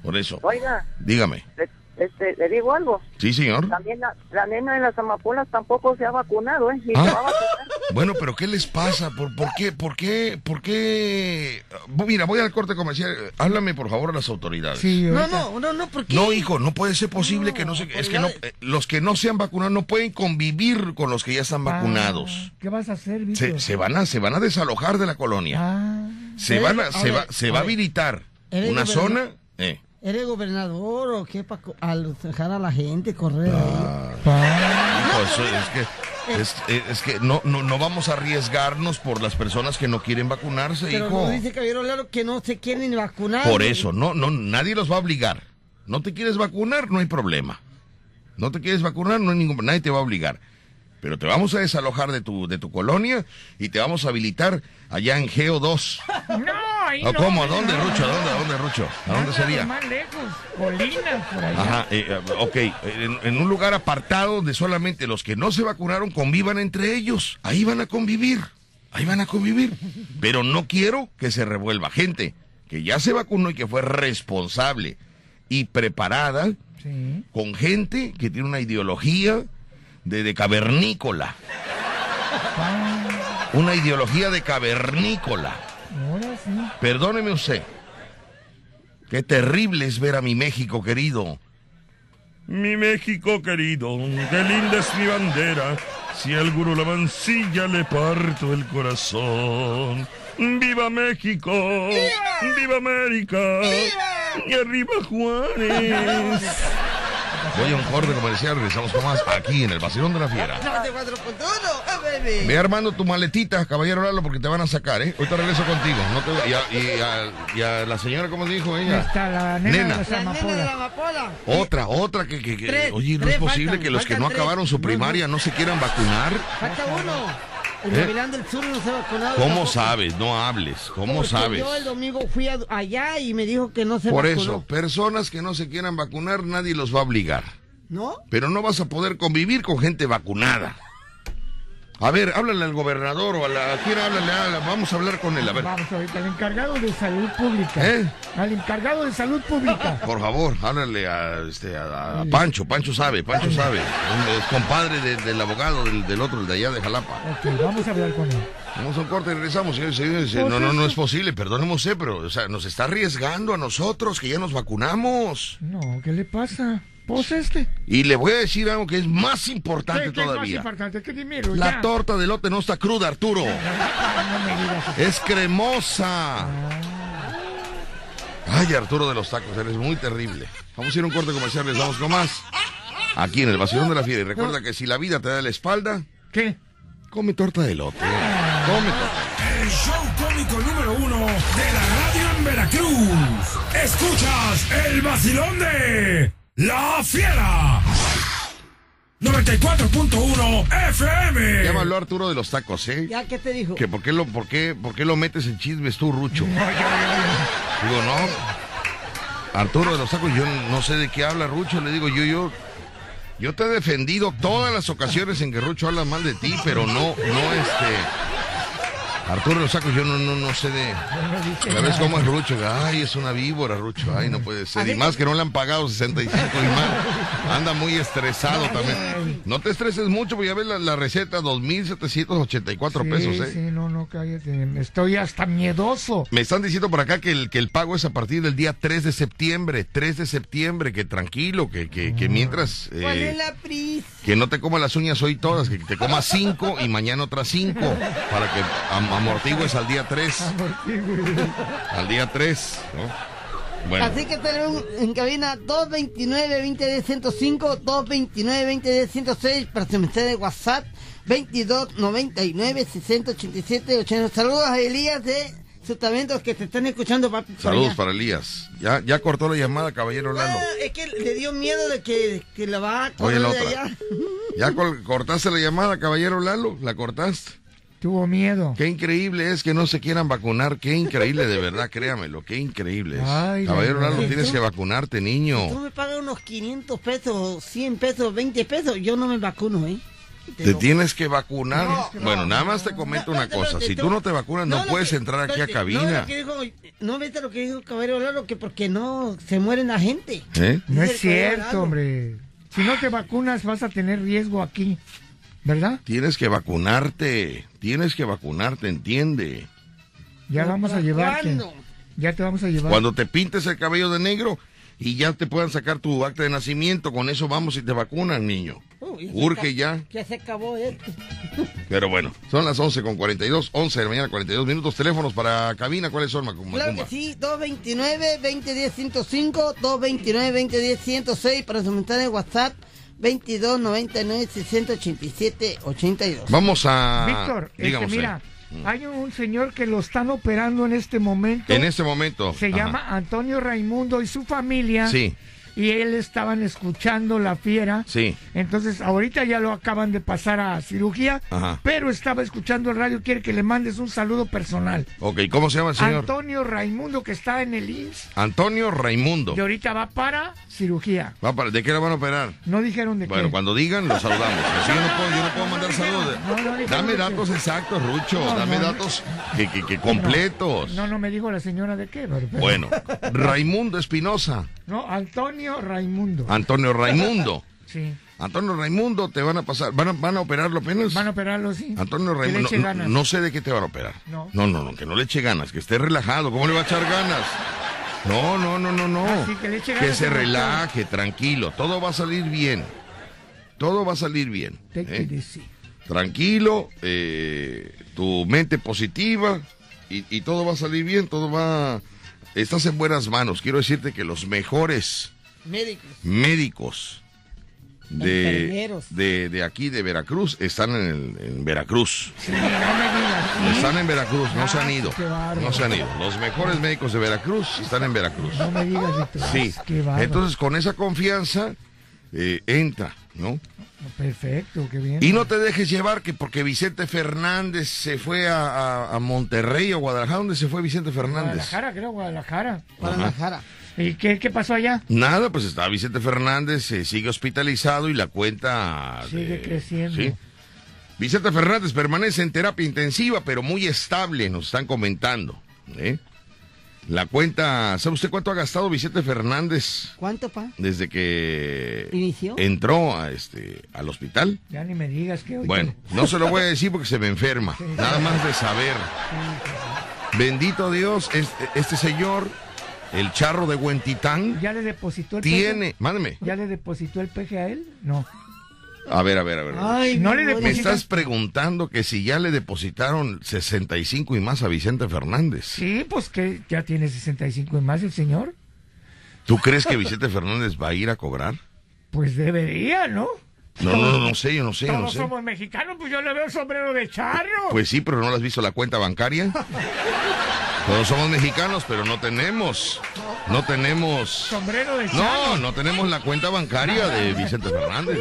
Por eso. Oiga, Dígame. le, este, le digo algo. Sí, señor. También la, la nena de las amapolas tampoco se ha vacunado, ¿eh? Ni Ah. se va a vacunar. Bueno, pero ¿qué les pasa? ¿Por, por qué? ¿Por qué? ¿Por qué? Mira, voy al corte comercial. Háblame, por favor, a las autoridades. Sí, No, no, no, no, porque. No, hijo, no puede ser posible que no se... Es que no, eh, los que no se han vacunado no pueden convivir con los que ya están vacunados. Ah, ¿Qué vas a hacer, Víctor? Se, se van a, se van a desalojar de la colonia. Ah, Se van a, a se ver, va, se a va a habilitar una zona. eh, ¿Eres gobernador o qué para al dejar a la gente correr Ah. ahí? hijo, eso es que, es, es que no, no, no vamos a arriesgarnos por las personas que no quieren vacunarse, Pero hijo. no dice Caballero Lalo que no se quieren vacunar. Por eso, no, no, nadie los va a obligar. No te quieres vacunar, no hay problema. No te quieres vacunar, no hay ningún, nadie te va a obligar. Pero te vamos a desalojar de tu, de tu colonia y te vamos a habilitar allá en Geo 2. no, ahí ¿O no. ¿Cómo? ¿A no. dónde, Rucho? ¿A dónde, a dónde, Rucho? ¿A dónde sería? Más lejos, colinas por allá. Ajá, eh, eh, ok, en, en un lugar apartado donde solamente los que no se vacunaron convivan entre ellos. Ahí van a convivir, ahí van a convivir. Pero no quiero que se revuelva gente que ya se vacunó y que fue responsable y preparada Sí. con gente que tiene una ideología de, de cavernícola. Una ideología de cavernícola. Ahora sí. Perdóneme usted. Qué terrible es ver a mi México querido. Mi México querido, qué linda es mi bandera. Si alguno la mancilla le parto el corazón. ¡Viva México! ¡Viva, América! ¡Y arriba Juárez! Voy a un corte comercial, regresamos con más aquí en el Vacilón de la Fiera. 94.1, baby. Ve armando tu maletita, caballero Lalo, porque te van a sacar, ¿eh? Ahorita regreso contigo. No te- y, a, y a- y a la señora, ¿cómo dijo ella? Está la nena, Nena. de La nena de la amapolas. amapola. Otra, otra que, que- que- Tres, oye, no es posible faltan, que los que no tres. acabaron su No, primaria no, se quieran vacunar. Falta uno. El ¿Eh? Del Sur no se ha vacunado. ¿Cómo sabes? No hables. ¿Cómo Porque sabes? Yo el domingo fui a- allá y me dijo que no se Por vacunó. eso, personas que no se quieran vacunar, nadie los va a obligar. ¿No? Pero no vas a poder convivir con gente vacunada. A ver, háblale al gobernador o a la... ¿a quién háblale? Háblale, Vamos a hablar con él. A ver, Vamos ahorita, al encargado de salud pública. ¿Eh? Al encargado de salud pública. por favor, háblale a, este, a, a Pancho. Pancho sabe, Pancho sabe. Es compadre de- del abogado del, del otro, el de allá de Jalapa. Ok, vamos a hablar con él. Vamos a un corte y regresamos, señores y señores. No, no, no es posible, perdóneme usted, pero o sea, nos está arriesgando a nosotros que ya nos vacunamos. No, ¿qué le pasa? Pues este. Y le voy a decir algo que es más importante ¿Qué, qué es más todavía. importante? ¿Qué dinero? La Ya. torta de lote no está cruda, Arturo. Ah, no me digas eso. Es cremosa. Ay, Arturo de los tacos, eres muy terrible. Vamos a ir a un corte comercial, les damos con más. Aquí en el Vacilón de la Fiera. Y recuerda que si la vida te da la espalda, ¿Qué? come torta de lote. Come torta. El show cómico número uno de la radio en Veracruz. Escuchas el vacilón de La Fiera. 94.1 FM. Llámalo Arturo de los tacos, ¿eh? ¿Ya qué te dijo? Que por qué lo, por qué, por qué lo metes en chismes tú, Rucho. Digo, no. Arturo de los tacos, yo no sé de qué habla Rucho. Le digo, yo, yo, yo te he defendido todas las ocasiones en que Rucho habla mal de ti, pero no, no este. Arturo de los tacos, yo no, no, no sé de. ¿Ya ves cómo es Rucho? Ay, es una víbora, Rucho. Ay, no puede ser. Y más que no le han pagado 65 y más. Anda muy estresado también. No te estreses mucho, porque ya ves la, la receta, 2.784 pesos, ¿eh? Sí, no, no, cállate. Estoy hasta miedoso. Me están diciendo por acá que el, que el pago es a partir del día 3 de septiembre. 3 de septiembre, que tranquilo, que, que, que mientras. eh, ¿Cuál es la prisa? que no te coma las uñas hoy todas, que te comas 5 y mañana otras 5. Para que amortigues al día 3. Al día 3, ¿no? Bueno, Así que tenemos en cabina 229-2010-105, 229-2010-106 para su mensaje de WhatsApp, 2299-687-80. Saludos a Elías de Sotamentos que te están escuchando, papi. saludos para Elías. Ya, ya cortó la llamada, caballero Lalo. Ah, es que le dio miedo de que, que la va a Oye, correr la de otra. allá. ¿Ya cortaste la llamada, caballero Lalo? ¿La cortaste? Tuvo miedo. Qué increíble es que no se quieran vacunar. Qué increíble, de verdad, créamelo. Qué increíble es. Ay, Caballero Lalo, verdad. tienes que vacunarte, Tú niño. me pagas unos 500 pesos, 100 pesos, 20 pesos, yo no me vacuno, ¿eh? Te tienes que vacunar. No, bueno, nada más te comento una cosa. Si tú no te vacunas, no, puedes que- entrar aquí a cabina. No, ¿no viste lo que dijo caballero Lalo? Que porque no se mueren la gente. ¿Eh? No es cierto, hombre. Si no te vacunas vas a tener riesgo aquí, ¿verdad? Tienes que vacunarte. Tienes que vacunarte, entiende. Ya vamos a llevarte. ¿Cuándo? Ya te vamos a llevar. Cuando te pintes el cabello de negro y ya te puedan sacar tu acta de nacimiento, con eso vamos y te vacunan, niño. Urge ya. Ya se acabó esto. Pero bueno, son las 11 con 42, 11 de la mañana, 42 minutos. Teléfonos para cabina, ¿cuáles son, Macumba? Claro que sí, 229-2010-105, 229-2010-106 para su mensaje de WhatsApp, 2299-687-82. Vamos a... Víctor, este, mira, hay un señor que lo están operando en este momento. En este momento. Se ajá. llama Antonio Raimundo y su familia. Sí, Y él estaban escuchando la fiera. sí. Entonces, ahorita ya lo acaban de pasar a cirugía, Ajá. pero estaba escuchando el radio. Quiere que le mandes un saludo personal. Ok, ¿cómo se llama el señor? Antonio Raimundo, que está en el IMSS, Antonio Raimundo. y ahorita va para cirugía. Va para- ¿De qué le van a operar? No dijeron de Bueno, qué. cuando digan, lo saludamos. Así yo no puedo, yo no puedo mandar saludos. No, no Dame datos qué. exactos, Rucho. No, Dame datos que, que- que completos. No, no me dijo la señora de qué. pero- pero- Bueno, Raimundo Espinosa. No, Antonio Raimundo. Antonio Raimundo. Sí. Antonio Raimundo, te van a pasar. ¿Van a, van a operarlo apenas? Van a operarlo, sí. Antonio Que Raimundo. No, ganas. no sé de qué te van a operar. No. no, no, no, que no le eche ganas, que esté relajado. ¿Cómo le va a echar ganas? No, no, no, no, no. Ah, sí, que le eche ganas se al doctor. relaje, tranquilo. Todo va a salir bien. Todo va a salir bien. Take ¿eh? Tranquilo, eh, tu mente positiva y, y todo va a salir bien, todo va... Estás en buenas manos. Quiero decirte que los mejores Médicos. médicos de, Enfermeros. de, de aquí, de Veracruz, están en, el- en Veracruz. Sí, no me digas. ¿sí? Están en Veracruz, no se han ido. No se han ido. Los mejores médicos de Veracruz están en Veracruz. No me digas. Sí. Entonces, con esa confianza, eh, entra, ¿no? Perfecto, qué bien. Y no te dejes llevar que porque Vicente Fernández se fue a, a- a Monterrey o Guadalajara, ¿dónde se fue Vicente Fernández? Guadalajara, creo, Guadalajara. Guadalajara. ¿Y qué, qué pasó allá? Nada, pues está Vicente Fernández, se sigue hospitalizado y la cuenta... Sigue de- creciendo. ¿sí? Vicente Fernández permanece en terapia intensiva, pero muy estable, nos están comentando. ¿eh? La cuenta, ¿sabe usted cuánto ha gastado Vicente Fernández ¿Cuánto, pa? desde que ¿Inició? entró a este, al hospital? Ya ni me digas que hoy. Bueno, no se lo voy a decir porque se me enferma. Nada más de saber. Bendito Dios, este, este señor, el charro de Huentitán, ¿Ya le depositó el tiene. peje? Mándeme. ¿Ya le depositó el peje a él? No. A ver, a ver, a ver. Ay, No le Me estás preguntando que si ya le depositaron 65 y más a Vicente Fernández. Sí, pues que ya tiene 65 y más el señor. ¿Tú crees que Vicente Fernández va a ir a cobrar? Pues debería, ¿no? No, no, no, no sé, yo no sé, yo no Todos sé. somos mexicanos, pues yo le veo sombrero de charro. Pues sí, pero no le has visto la cuenta bancaria. Todos somos mexicanos, pero no tenemos. No tenemos. sombrero de charro. No, no tenemos la cuenta bancaria de Vicente Fernández.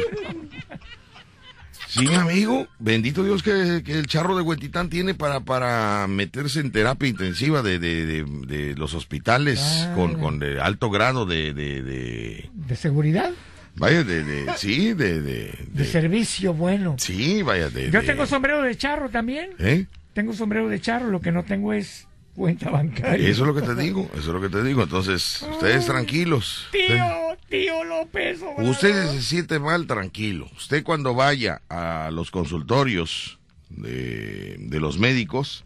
Sí, amigo, bendito Dios que, que el charro de Huentitán tiene para, para meterse en terapia intensiva de, de, de- de los hospitales Ah. con, con de alto grado de, de, de- ¿De seguridad? vaya, de, de- sí, de, de, servicio bueno. sí, vaya, de, Yo tengo sombrero de charro también. ¿eh? Tengo sombrero de charro, lo que no tengo es cuenta bancaria. Eso es lo que te digo, eso es lo que te digo. Entonces, ustedes tranquilos. Tío, tío López Obrador. Usted se siente mal, tranquilo. Usted cuando vaya a los consultorios de, de los médicos,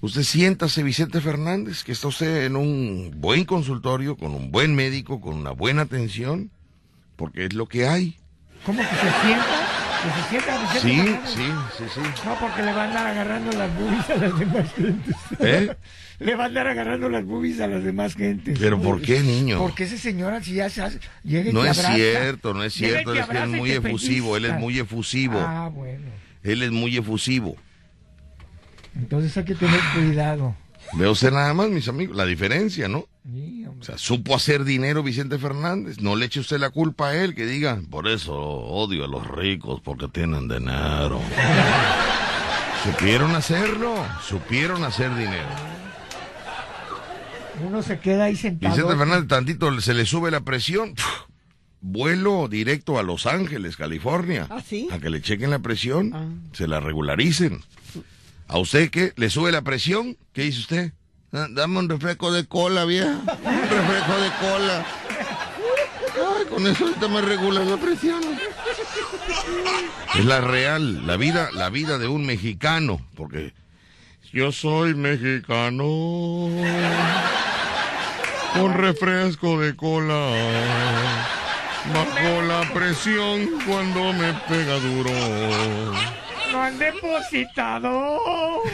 usted siéntase Vicente Fernández, que está usted en un buen consultorio, con un buen médico, con una buena atención, porque es lo que hay. ¿Cómo que se sienta? ¿Que se sienta Vicente Sí, Fernández? sí, sí, sí. No, porque le van a andar agarrando las boobies a las demás gentes. ¿Eh? Le va a andar agarrando las boobies a las demás gentes. ¿Pero por qué, niño? Porque ese señor así ya se hace- llega y No te es abraza. cierto, no es cierto, él es, que es muy efusivo, él es muy efusivo, Ah, bueno. él es muy efusivo. Entonces hay que tener cuidado. Ve usted nada más, mis amigos, la diferencia, ¿no? Sí, O hombre. sea, supo hacer dinero Vicente Fernández. No le eche usted la culpa a él, que diga, por eso odio a los ricos, porque tienen dinero. supieron hacerlo, supieron hacer dinero. Uno se queda ahí sentado. Vicente Fernández, tantito se le sube la presión. ¡puf! Vuelo directo a Los Ángeles, California. ¿Ah, sí? A que le chequen la presión, Ah. se la regularicen. ¿A usted qué? ¿Le sube la presión? ¿Qué dice usted? Dame un refresco de cola, vieja. Un refresco de cola. Ay, con eso ahorita me regula la presión. Es la real, la vida, la vida de un mexicano, porque yo soy mexicano con refresco de cola. Bajo la presión cuando me pega duro. No han depositado.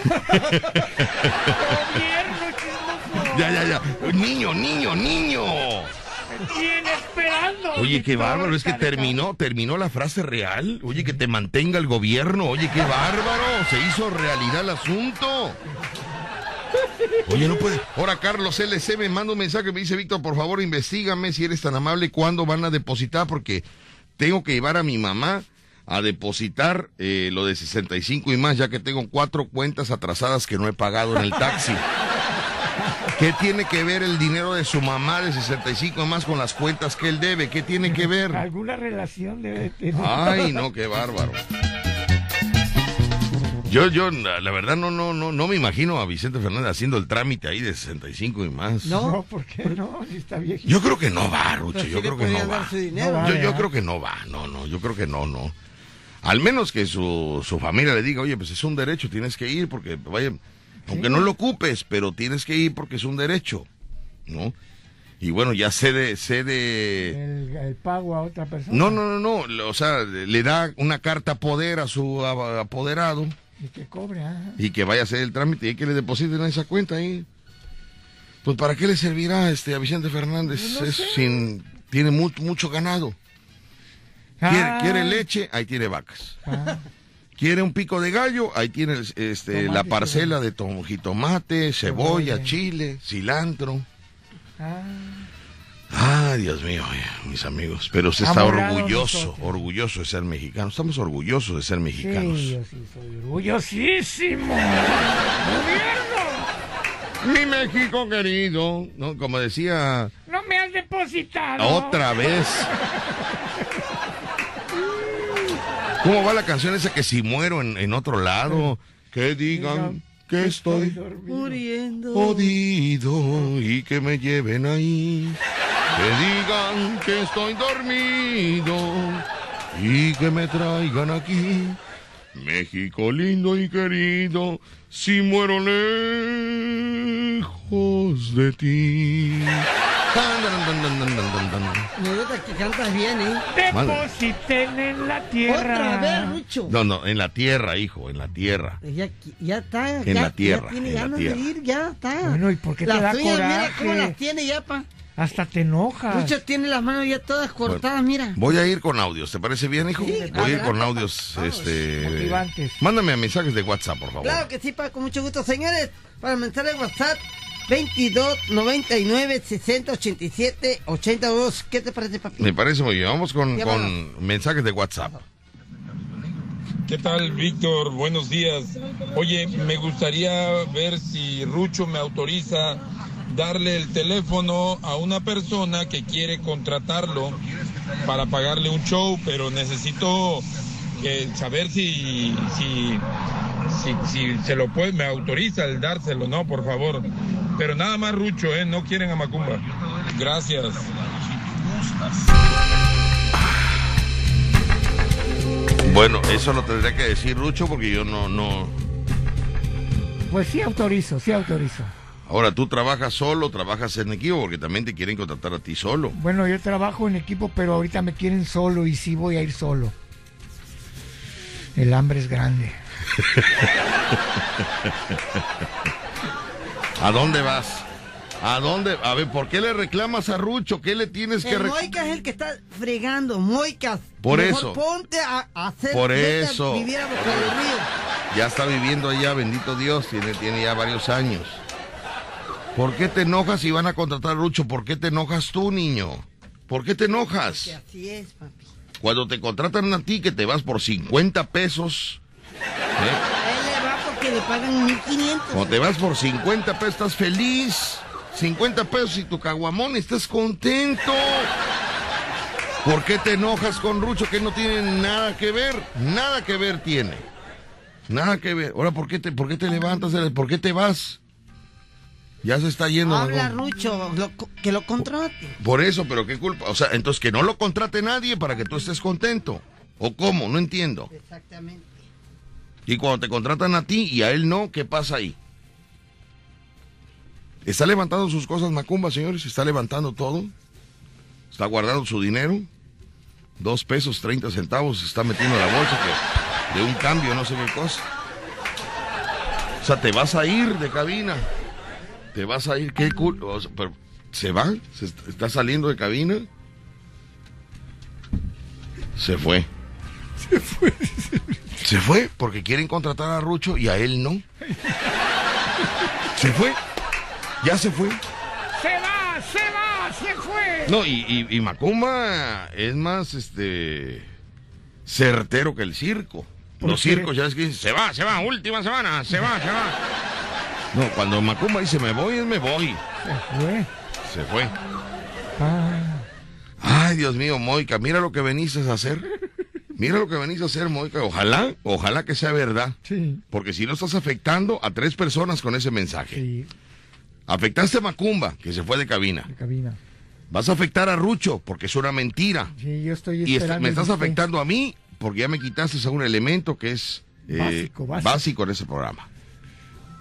Ya, ya, ya. Niño, niño, niño. Me tiene esperando. Oye, qué bárbaro, es que terminó, terminó la frase real. Oye, que te mantenga el gobierno. Oye, qué bárbaro. Se hizo realidad el asunto. Oye, no puede. Ahora Carlos LC me manda un mensaje, me dice, Víctor, por favor, investigame si eres tan amable, cuándo van a depositar, porque tengo que llevar a mi mamá a depositar eh, lo de 65 y más, ya que tengo cuatro cuentas atrasadas que no he pagado en el taxi. ¿Qué tiene que ver el dinero de su mamá de 65 y más con las cuentas que él debe? ¿Qué tiene que ver? Alguna relación debe de tener. Ay, no, qué bárbaro. Yo, yo, la la verdad, no, no, no, no me imagino a Vicente Fernández haciendo el trámite ahí de 65 y más. No. No, ¿por qué no? Si está viejito. Yo creo que no va, Rucho, yo creo que no va. dinero. No va. Yo, yo creo que no va, no, no, yo creo que no, no. Al menos que su, su familia le diga, oye, pues es un derecho, tienes que ir porque, vaya, aunque no lo ocupes, pero tienes que ir porque es un derecho, ¿no? Y bueno, ya cede, cede... El, el pago a otra persona. No, no, no, no, o sea, le da una carta poder a su apoderado Y que cobre, ah. y que vaya a hacer el trámite y que le depositen esa cuenta ahí. Pues ¿para qué le servirá este a Vicente Fernández? No Es sé. sin tiene mu- mucho ganado. Quiere, Ah. quiere leche, ahí tiene vacas. Quiere un pico de gallo, ahí tiene este, la parcela de tom- jitomate, cebolla, chile, cilantro. Ah, Ay, Dios mío, mis amigos. Pero usted está orgulloso, nosotros. orgulloso de ser mexicano. Estamos orgullosos de ser mexicanos. sí, yo sí soy orgullosísimo. Mi México querido, ¿no? Como decía No me has depositado. otra vez. ¿Cómo va la canción esa que si muero en, en otro lado, que digan que estoy Muriendo. jodido y que me lleven ahí. Que digan que estoy dormido y que me traigan aquí. México lindo y querido, si muero lejos de ti. Gusta que cantas bien, ¿eh? Depositen en la tierra. Otra vez, Rucho. No, no, en la tierra, hijo, en la tierra. Ya, ya está. En ya, la tierra, Ya tiene en la ganas tierra. de ir, ya está. Bueno, ¿y por qué te las da mira coraje? cómo las tiene ya, pa. Hasta te enojas. Rucho tiene las manos ya todas cortadas, mira. Voy a ir con audios, ¿te parece bien, hijo? Sí, Voy a ir con audios, este... Motivantes. Mándame mensajes de WhatsApp, por favor. Claro que sí, pa, con mucho gusto. Señores, para el mensaje de WhatsApp, 22 99 60 87 82. ¿Qué te parece, papi? Me parece muy bien. Vamos con, con mensajes de WhatsApp. ¿Qué tal, Víctor? Buenos días. Oye, me gustaría ver si Rucho me autoriza darle el teléfono a una persona que quiere contratarlo para pagarle un show, pero necesito eh, saber si, si, si, si se lo puede, me autoriza el dárselo, ¿no? Por favor. Pero nada más Rucho, ¿eh? No quieren a Macumba. Gracias. Bueno, eso lo tendría que decir Rucho porque yo no, no... Pues sí autorizo, sí autorizo. Ahora, tú trabajas solo, trabajas en equipo porque también te quieren contratar a ti solo. Bueno, yo trabajo en equipo, pero ahorita me quieren solo y sí voy a ir solo. El hambre es grande. ¿A dónde vas? ¿A dónde? A ver, ¿por qué le reclamas a Rucho? ¿Qué le tienes que reclamar? Moica es el que está fregando, Moicas. Por Mejor eso. Ponte a, a hacer. Por vete a eso. Vivir a. Ya está viviendo allá, bendito Dios, tiene, tiene ya varios años. ¿Por qué te enojas si van a contratar a Rucho? ¿Por qué te enojas tú, niño? ¿Por qué te enojas? Que así es, papi. Cuando te contratan a ti que te vas por 50 pesos, ¿eh? Él le va porque le pagan 1500. cuando te vas por 50 pesos estás feliz. 50 pesos y tu caguamón estás contento. ¿Por qué te enojas con Rucho que no tiene nada que ver? Nada que ver tiene. Nada que ver. Ahora, ¿por qué te, por qué te levantas? ¿Por qué te vas? Ya se está yendo. Habla. Rucho, lo- que lo contrate. Por eso, pero qué culpa. O sea, entonces que no lo contrate nadie para que tú estés contento. ¿O cómo? No entiendo. Exactamente. Y cuando te contratan a ti y a él no, ¿qué pasa ahí? Está levantando sus cosas Macumba, señores. Está levantando todo. Está guardando su dinero. Dos pesos, treinta centavos. se Está metiendo en la bolsa que de un cambio, no sé qué cosa. O sea, te vas a ir de cabina. Te vas a ir. Qué cool. O sea, pero, ¿Se va? ¿Se est- está saliendo de cabina? Se fue. Se fue. Se fue porque quieren contratar a Rucho y a él no. Se fue. Ya se fue. ¡Se va! ¡Se va! ¡Se fue! No, y, y, y Macumba es más este certero que el circo. ¿Por Los circos ya es que dicen, se va, se va, última semana, se va, se va. No, cuando Macumba dice me voy, es me voy. Se fue. Se fue. Ah, Ay, Dios mío, Moica, mira lo que veniste a hacer. Mira lo que veniste a hacer, Moica. Ojalá, ojalá que sea verdad. sí, Porque si no estás afectando a tres personas con ese mensaje. sí, Afectaste a Macumba, que se fue de cabina. de cabina. Vas a afectar a Rucho, porque es una mentira. Sí, yo estoy Y est- me estás afectando a mí, porque ya me quitaste a un elemento que es eh, Básico, básico. en ese programa.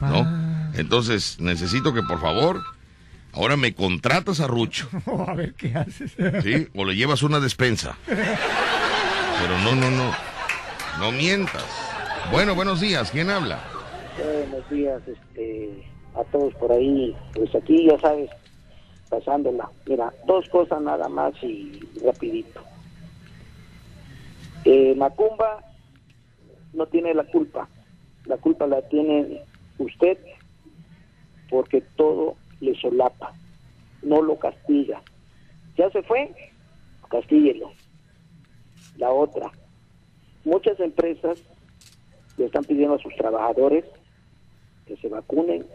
¿No? Entonces, necesito que por favor, ahora me contratas a Rucho, a ver qué haces. ¿sí? O le llevas una despensa. Pero no, no, no. No mientas. Bueno, buenos días. ¿Quién habla? Buenos días, este, a todos por ahí. Pues aquí, ya sabes, pasándola. Mira, dos cosas nada más y rapidito. Eh, Macumba no tiene la culpa. La culpa la tiene usted porque todo le solapa. No lo castiga. ¿Ya se fue? Castíguelo. La otra. Muchas empresas le están pidiendo a sus trabajadores que se vacunen,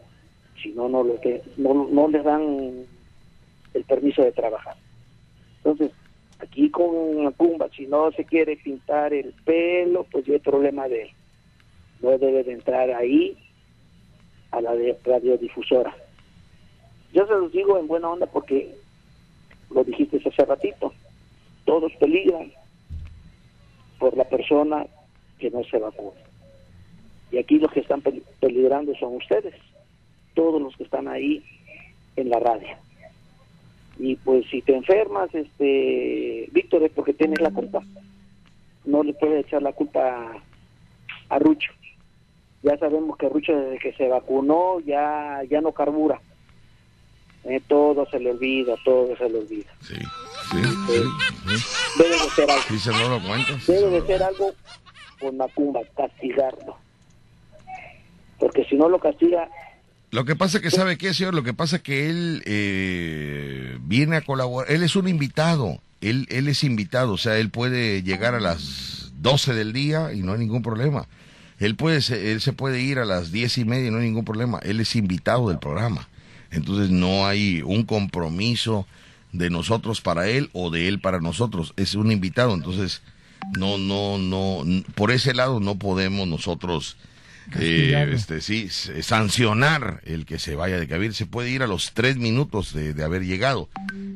si no, no, no, les dan el permiso de trabajar. Entonces, aquí con Macumba, si no se quiere pintar el pelo, pues ya es problema de él. No debe de entrar ahí a la de radiodifusora. Yo se los digo en buena onda porque lo dijiste hace ratito. Todos peligran por la persona que no se vacuna. Y aquí los que están pel- peligrando son ustedes, todos los que están ahí en la radio. Y pues si te enfermas, este Víctor, es porque tienes la culpa. No le puedes echar la culpa a Rucho. Ya sabemos que Rucho desde que se vacunó ya, ya no carbura. Eh, todo se le olvida, todo se le olvida. Sí, sí, sí. Debe de ser algo. Se no lo cuentas. Debe de ser algo con Macumba, castigarlo. Porque si no lo castiga, Lo que pasa que, ¿sabe qué, señor? Lo que pasa que él eh, viene a colaborar. Él es un invitado. Él, él es invitado. O sea, él puede llegar a las 12 del día y no hay ningún problema. Él, puede, se- él se puede ir a las diez y media y no hay ningún problema. Él es invitado del programa. Entonces no hay un compromiso de nosotros para él o de él para nosotros. Es un invitado. Entonces, no, no, no. Por ese lado no podemos nosotros eh, este sí s- sancionar el que se vaya de cabir se puede ir a los tres minutos de, de haber llegado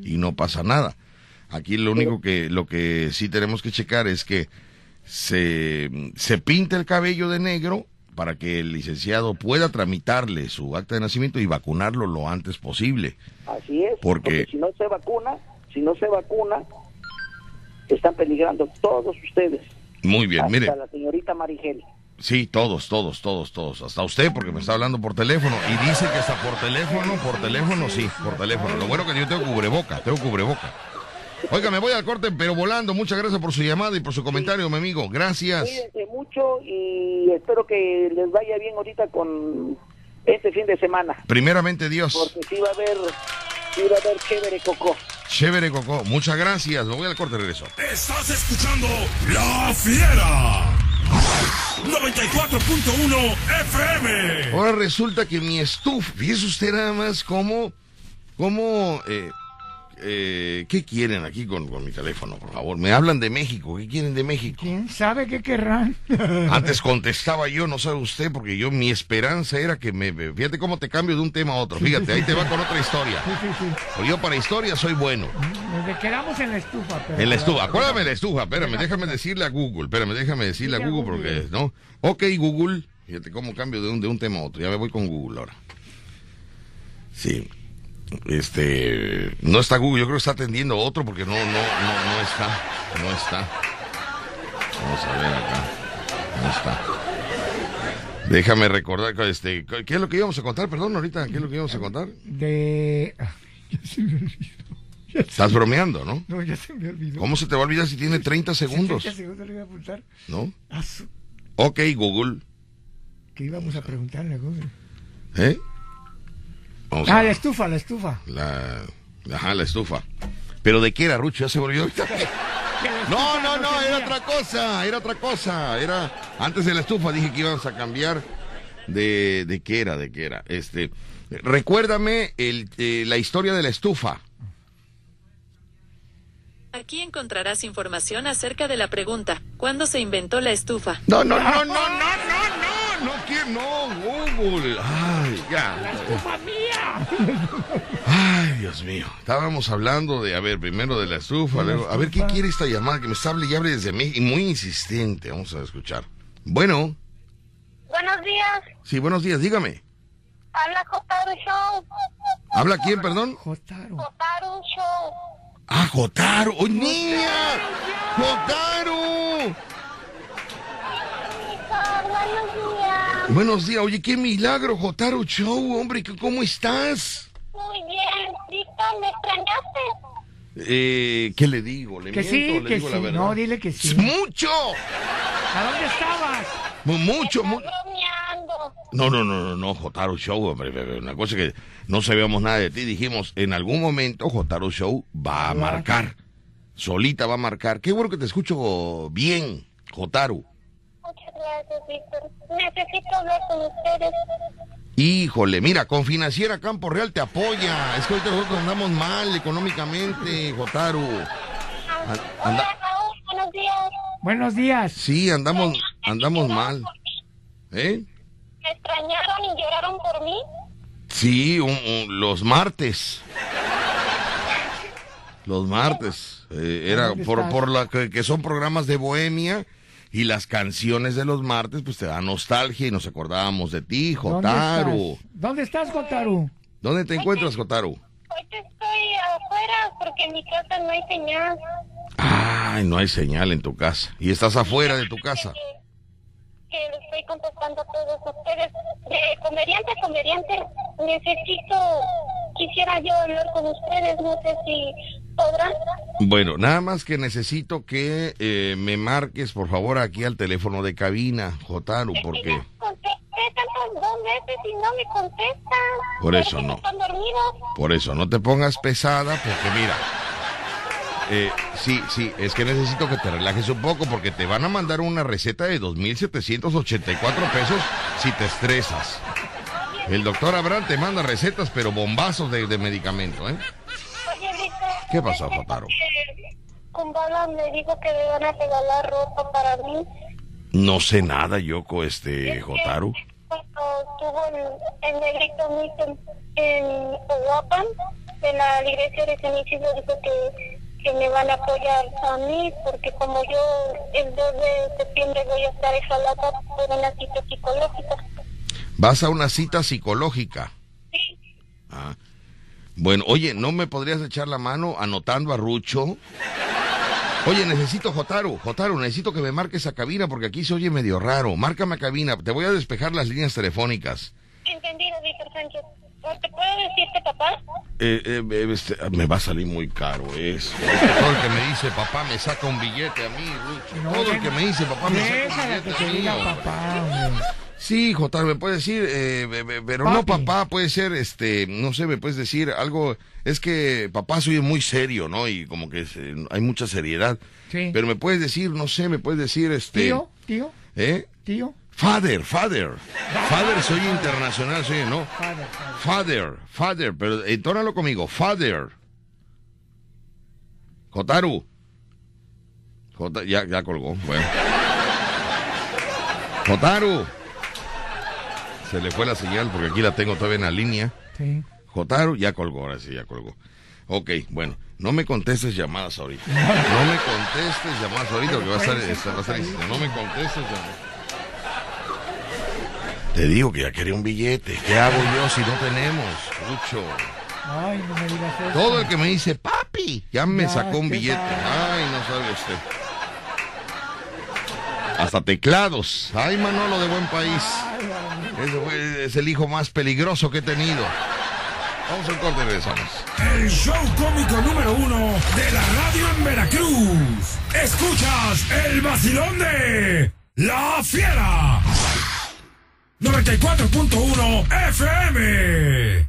y no pasa nada aquí lo único que lo que sí tenemos que checar es que se, se pinta el cabello de negro para que el licenciado pueda tramitarle su acta de nacimiento y vacunarlo lo antes posible así es. Porque- si no se vacuna, si no se vacuna, están peligrando todos ustedes. muy bien hasta mire la señorita Marigel. Sí, todos, todos, todos, todos. Hasta usted, porque me está hablando por teléfono. Y dice que hasta por teléfono, por teléfono, sí, por teléfono. Lo bueno que yo tengo cubreboca, tengo cubreboca. Oiga, me voy al corte, pero volando. Muchas gracias por su llamada y por su comentario, mi amigo. Gracias. Cuídense mucho y espero que les vaya bien ahorita con este fin de semana. Primeramente, Dios. Porque sí va a haber, sí va a haber chévere coco. Chévere, Coco. Muchas gracias. Me voy al corte, regreso. Estás escuchando La Fiera. 94.1 FM. Ahora resulta que mi estufa, fíjese usted nada más cómo, cómo, eh, eh, ¿qué quieren aquí con, con mi teléfono, por favor? Me hablan de México, ¿qué quieren de México? ¿Quién sabe qué querrán? Antes contestaba yo, no sabe usted, porque yo mi esperanza era que me... Fíjate cómo te cambio de un tema a otro. Fíjate, ahí te va con otra historia. Sí, sí, sí. Pues yo para historia soy bueno. Nos quedamos en la estufa. pero- En la estufa, acuérdame la estufa, espérame, déjame decirle a Google, espérame, déjame decirle a Google. porque, ¿no? Ok, Google, fíjate cómo cambio de un, de un tema a otro, ya me voy con Google ahora. Sí, este, no está Google, yo creo que está atendiendo a otro porque no, no, no, no está, no está. Vamos a ver acá, no está. Déjame recordar, este, ¿qué es lo que íbamos a contar? Perdón, ahorita, ¿qué es lo que íbamos a contar? De. ah, Ya se me olvidó. Ya se- Estás bromeando, ¿no? No, ya se me olvidó. ¿Cómo se te va a olvidar si tiene 30 segundos? 30 segundos le iba a apuntar. ¿No? Su- Ok, Google. que íbamos a preguntarle a Google. ¿Eh? Vamos Ah, a la estufa, la estufa. la, ajá, la estufa. ¿Pero de qué era, Rucho? Ya se volvió ahorita. No, no, no, era otra cosa, era otra cosa. Era, antes de la estufa dije que íbamos a cambiar de, de qué era, de qué era. Este, recuérdame el, eh, la historia de la estufa. Aquí encontrarás información acerca de la pregunta, ¿cuándo se inventó la estufa? No, no, no, no, no, no, no, no quiero, no, Google. Ay, ya. ¡Estufa mía! Ay, Dios mío. Estábamos hablando de, a ver, primero de la estufa, luego, a ver qué quiere esta llamada que me está hable y hable desde México, y muy insistente. Vamos a escuchar. Bueno, Buenos días, sí, buenos días, dígame. habla Jotaro Show. ¿Habla quién, perdón? Jotaro. Jotaro Show. Ah, Jotaro. ¡Oh, niña! ¡Jotaro! Buenos días. Buenos días. Oye, qué milagro, Jotaro Show, hombre. ¿qué- ¿Cómo estás? Muy bien, Víctor, ¿me extrañaste? Eh, ¿Qué le digo? ¿Le Que miento sí, le que digo la sí. verdad? No, dile que sí. ¡Es ¡Mucho! ¿A dónde estabas? Mu- Mucho, mucho. bromeando. No, no, no, no, no, Jotaro Show, hombre, una cosa que no sabíamos nada de ti. Dijimos, en algún momento Jotaro Show va a marcar. Solita va a marcar. Qué bueno que te escucho bien, Jotaro. Gracias, Víctor. Necesito hablar con ustedes. Híjole, mira, con Financiera Campo Real te apoya. Es que ahorita nosotros andamos mal económicamente, Jotaro. An- anda- Hola, Raúl, buenos días. Buenos días. sí, andamos, andamos mal. ¿Eh? ¿Me extrañaron y lloraron por mí? Sí, un- un- los martes. Los martes. Eh, era ¿Dónde por, por la que, que son programas de bohemia y las canciones de los martes pues te dan nostalgia y nos acordábamos de ti, ¿Dónde Jotaro. estás? ¿Dónde estás, Jotaru? ¿Dónde te encuentras, Jotaro? Ahorita estoy afuera porque en mi casa no hay señal. Ay, no hay señal en tu casa. Y estás afuera de tu casa. Que le estoy contestando a todos ustedes. De comediante a comediante, necesito, quisiera yo hablar con ustedes. No sé si podrán. Bueno, nada más que necesito que eh, me marques, por favor, aquí al teléfono de cabina, Jotaro, porque... Dos veces y no me contestan. Por eso no. Están dormidos. Por eso, no te pongas pesada, porque mira, eh, sí, sí, es que necesito que te relajes un poco, porque te van a mandar una receta de 2.784 pesos si te estresas. El doctor Abraham te manda recetas, pero bombazos de, de medicamento, ¿eh? ¿Qué pasó, Jotaro? que Kumbala me dijo que me van a regalar ropa para mí. No sé nada, Yoko, este, Jotaro. Cuando estuvo el, el negrito Milton en Oapan, de la iglesia de San Isidro, dijo que, que me van a apoyar a mí, porque como yo el 2 de septiembre voy a estar en Jalapa por una cita psicológica. Vas a una cita psicológica. Ah. Bueno, oye, ¿no me podrías echar la mano anotando a Rucho? Oye, necesito Jotaro, Jotaro, necesito que me marques a cabina porque aquí se oye medio raro. Márcame a cabina, te voy a despejar las líneas telefónicas. Entendido, Víctor Sánchez. ¿Te puedo decirte, papá? Eh, eh, eh, este, me va a salir muy caro eso. Todo el que me dice papá me saca un billete a mí, Rucho. No, Todo el que me dice papá me saca un billete te a mí. papá. Sí, Jotaro, me puedes decir, eh, be- be- pero no papá, puede ser, este, no sé, me puedes decir algo, es que papá soy muy serio, ¿no? Y como que se- hay mucha seriedad. Sí. Pero me puedes decir, no sé, me puedes decir, este, Tío, tío, ¿eh? tío. Father, father. Father, soy internacional, soy, ¿no? Padre. Father, father, pero entónalo conmigo, father. Jotaru. Jota- ya, ya colgó, bueno. Jotaru. Se le fue la señal porque aquí la tengo todavía en la línea. Sí. Jotaru, ya colgó, ahora sí, ya colgó. Ok, bueno, no me contestes llamadas ahorita. No me contestes llamadas ahorita porque va a estar, esta- va a estar. No me contestes llamadas. Te digo que ya quería un billete. ¿Qué hago yo si no tenemos? Mucho. Ay, no me digas eso. Todo el que me dice, papi, ya me Ya, sacó un billete. Ay, no sabe usted. Hasta teclados. Ay, Manolo de buen país. Ese fue- es el hijo más peligroso que he tenido. Vamos al corte regresamos. El show cómico número uno de la radio en Veracruz. Escuchas el vacilón de La Fiera. 94.1 FM.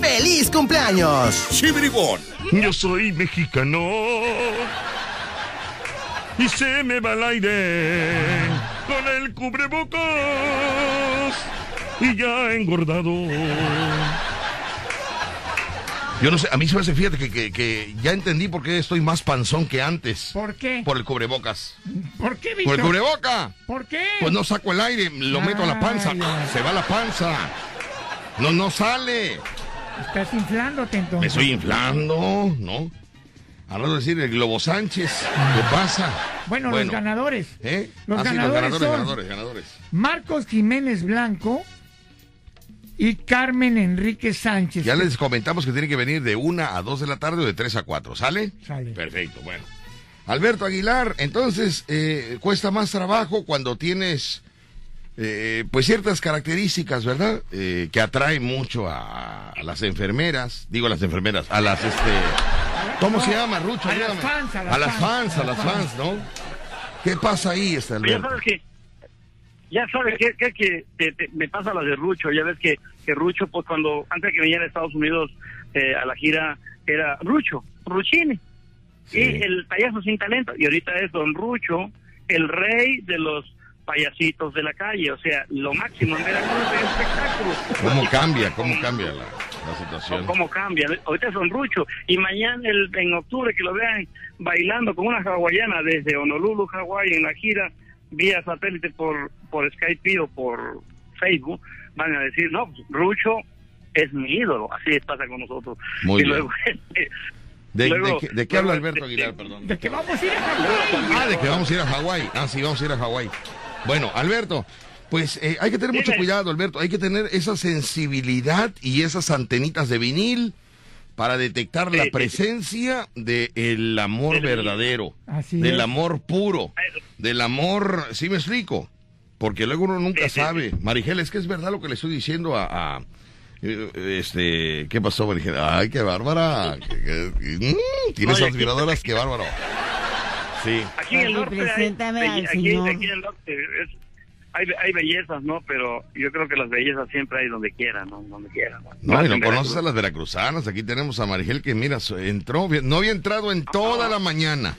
¡Feliz cumpleaños! Chibribón. Yo soy mexicano. Y se me va el aire con el cubrebocas. Y ya engordado. Yo no sé, a mí se me hace, fíjate que, que, que ya entendí por qué estoy más panzón que antes. ¿Por qué? Por el cubrebocas. ¿Por qué, Por Víctor? el cubreboca. ¿Por qué? Pues no saco el aire, lo meto a la panza. Se va la panza. No, no sale. Estás inflándote entonces. Me estoy inflando, ¿no? Al rato decir el Globo Sánchez. ¿Qué pasa? Bueno, los ganadores. ¿Eh? Los Ah, sí, ganadores ganadores, son- ganadores, ganadores. Marcos Jiménez Blanco y Carmen Enrique Sánchez. Ya les comentamos que tiene que venir de 1 a 2 de la tarde o de 3 a 4, ¿sale? Sale. Perfecto, bueno. Alberto Aguilar, entonces, eh, cuesta más trabajo cuando tienes, eh, pues, ciertas características, ¿verdad? Eh, que atraen mucho a, a las enfermeras, digo a las enfermeras, a las, este, ¿cómo se llama, Rucho? A las fans, a las a las fans, fans, a las fans, ¿no? ¿Qué pasa ahí, este Ya Alberto? sabes que, ya sabes que, que, que te- te- me pasa la de Rucho. Ya ves que, que Rucho, pues cuando, antes de que viniera a Estados Unidos eh, a la gira, era Rucho, Ruchini. Y el payaso sin talento. Y ahorita es Don Rucho, el rey de los payasitos de la calle. O sea, lo máximo en Veracruz es espectáculo. ¿Cómo cambia, cómo cambia la, la situación? ¿Cómo cambia? Ahorita es Don Rucho. Y mañana, el, en octubre, que lo vean bailando con una hawaiana desde Honolulu, Hawái, en la gira, vía satélite por, por Skype o por Facebook, van a decir, no, pues, Rucho es mi ídolo. Así pasa con nosotros. Muy y bien. luego, este, ¿De, luego- de qué, de qué luego, habla Alberto este, Aguilar, perdón? De que vamos a ir a Hawái. Ah, de que vamos a ir a Hawái. Ah, sí, vamos a ir a Hawái. Bueno, Alberto, pues eh, hay que tener mucho cuidado, Alberto. Hay que tener esa sensibilidad y esas antenitas de vinil para detectar la presencia del amor verdadero, Así del es. amor puro, del amor, ¿sí me explico? Porque luego uno nunca sabe. Marigel, es que es verdad lo que le estoy diciendo a... a, eh, este, ¿qué pasó, Marigel? Ay, qué bárbara. Mm, Tienes aspiradoras, qué bárbaro. Sí. Aquí en el norte hay, preséntame be- al aquí, señor. aquí en el norte es- hay, hay bellezas, ¿no? Pero yo creo que las bellezas siempre hay donde quiera, ¿no? Donde quiera. ¿no? No, y no conoces a las veracruzanas. Aquí tenemos a Marigel que, mira, entró, no había entrado en toda la mañana.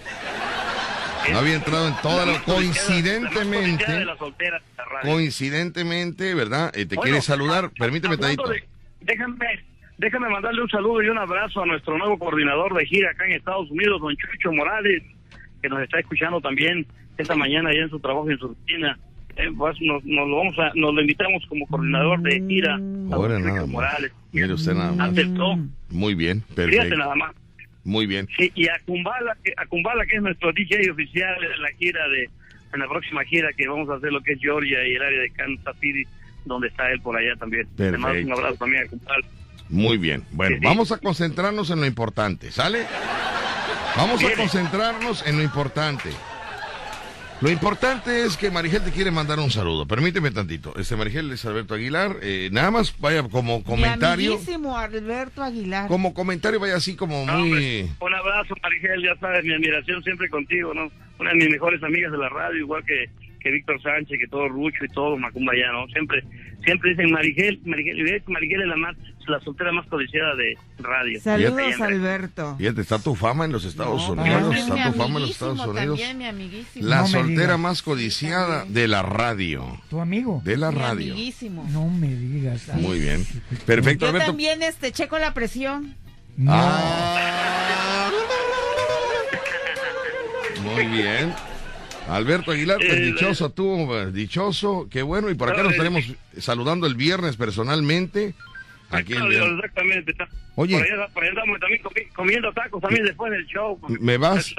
No había entrado en toda la... Coincidentemente, la coincidentemente, ¿verdad? Eh, te Bueno, quiere saludar. Permíteme tantito. de- déjame, déjame mandarle un saludo y un abrazo a nuestro nuevo coordinador de gira acá en Estados Unidos, don Chucho Morales, que nos está escuchando también esta mañana ya en su trabajo en su rutina. Eh, pues nos, nos lo vamos a, nos lo invitamos como coordinador de gira. a Ahora nada. Morales. Mire usted nada más. Aceptó. Muy bien, Fíjate perfecto. nada más. Muy bien. Sí, y a Kumbala, a Kumbala, que es nuestro DJ oficial en la gira de, en la próxima gira que vamos a hacer lo que es Georgia y el área de Kansas City, donde está él por allá también. Le mando un Perfecto. abrazo también a Kumbala. Muy bien. Bueno, vamos a concentrarnos en lo importante, ¿sale? Vamos a concentrarnos en lo importante. Lo importante es que Marigel te quiere mandar un saludo. Permíteme tantito. Este Marigel es Alberto Aguilar. Eh, nada más vaya como Mi comentario. amiguísimo Alberto Aguilar. Como comentario vaya así como muy... Un abrazo, Marigel, ya sabes, mi admiración siempre contigo, ¿no? Una de mis mejores amigas de la radio, igual que, que Víctor Sánchez, que todo Rucho y todo Macumba ya, ¿no? Siempre, siempre dicen Marigel, Marigel, y ves que Marigel es la más, la soltera más codiciada de radio. Saludos, Alberto. Fíjate, está tu fama en los Estados No, Unidos. Está tu fama en los Estados Unidos. También mi amiguísimo. La No soltera más codiciada de la radio. ¿Tu amigo? De la Mi radio. amiguísimo. No me digas. Muy bien. Perfecto, Yo Alberto. también este checo la presión. Ah. Muy bien. Alberto Aguilar, pues Eh, dichoso tú, eh, dichoso, qué bueno. Y por acá Eh, nos estaremos saludando el viernes personalmente. Aquí el Claro. Exactamente. Oye. Por allá, por allá también comi- comiendo tacos también después del show. Me vas-.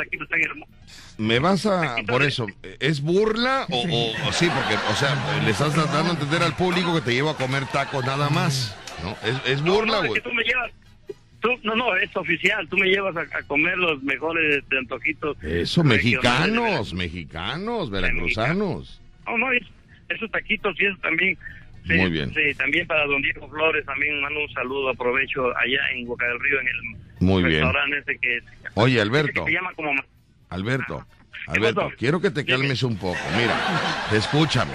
Me vas a, por eso, ¿es burla o, o- o sí? Porque, o sea, le estás dando a entender al público que te llevo a comer tacos nada más, ¿no? ¿Es, es burla No, no, es güey? que tú me llevas, tú, no, no, es oficial, tú me llevas a, a comer los mejores este, antojitos. Eso, de mexicanos, mexicanos, veracruzanos. No, no, es- esos taquitos y eso también. Sí, Muy bien. Sí, también para don Diego Flores, también mando un saludo, aprovecho allá en Boca del Río, en el Muy bien. restaurante ese que, Oye, Alberto, que se llama como... Alberto, Alberto, quiero que te calmes un poco. Mira, escúchame.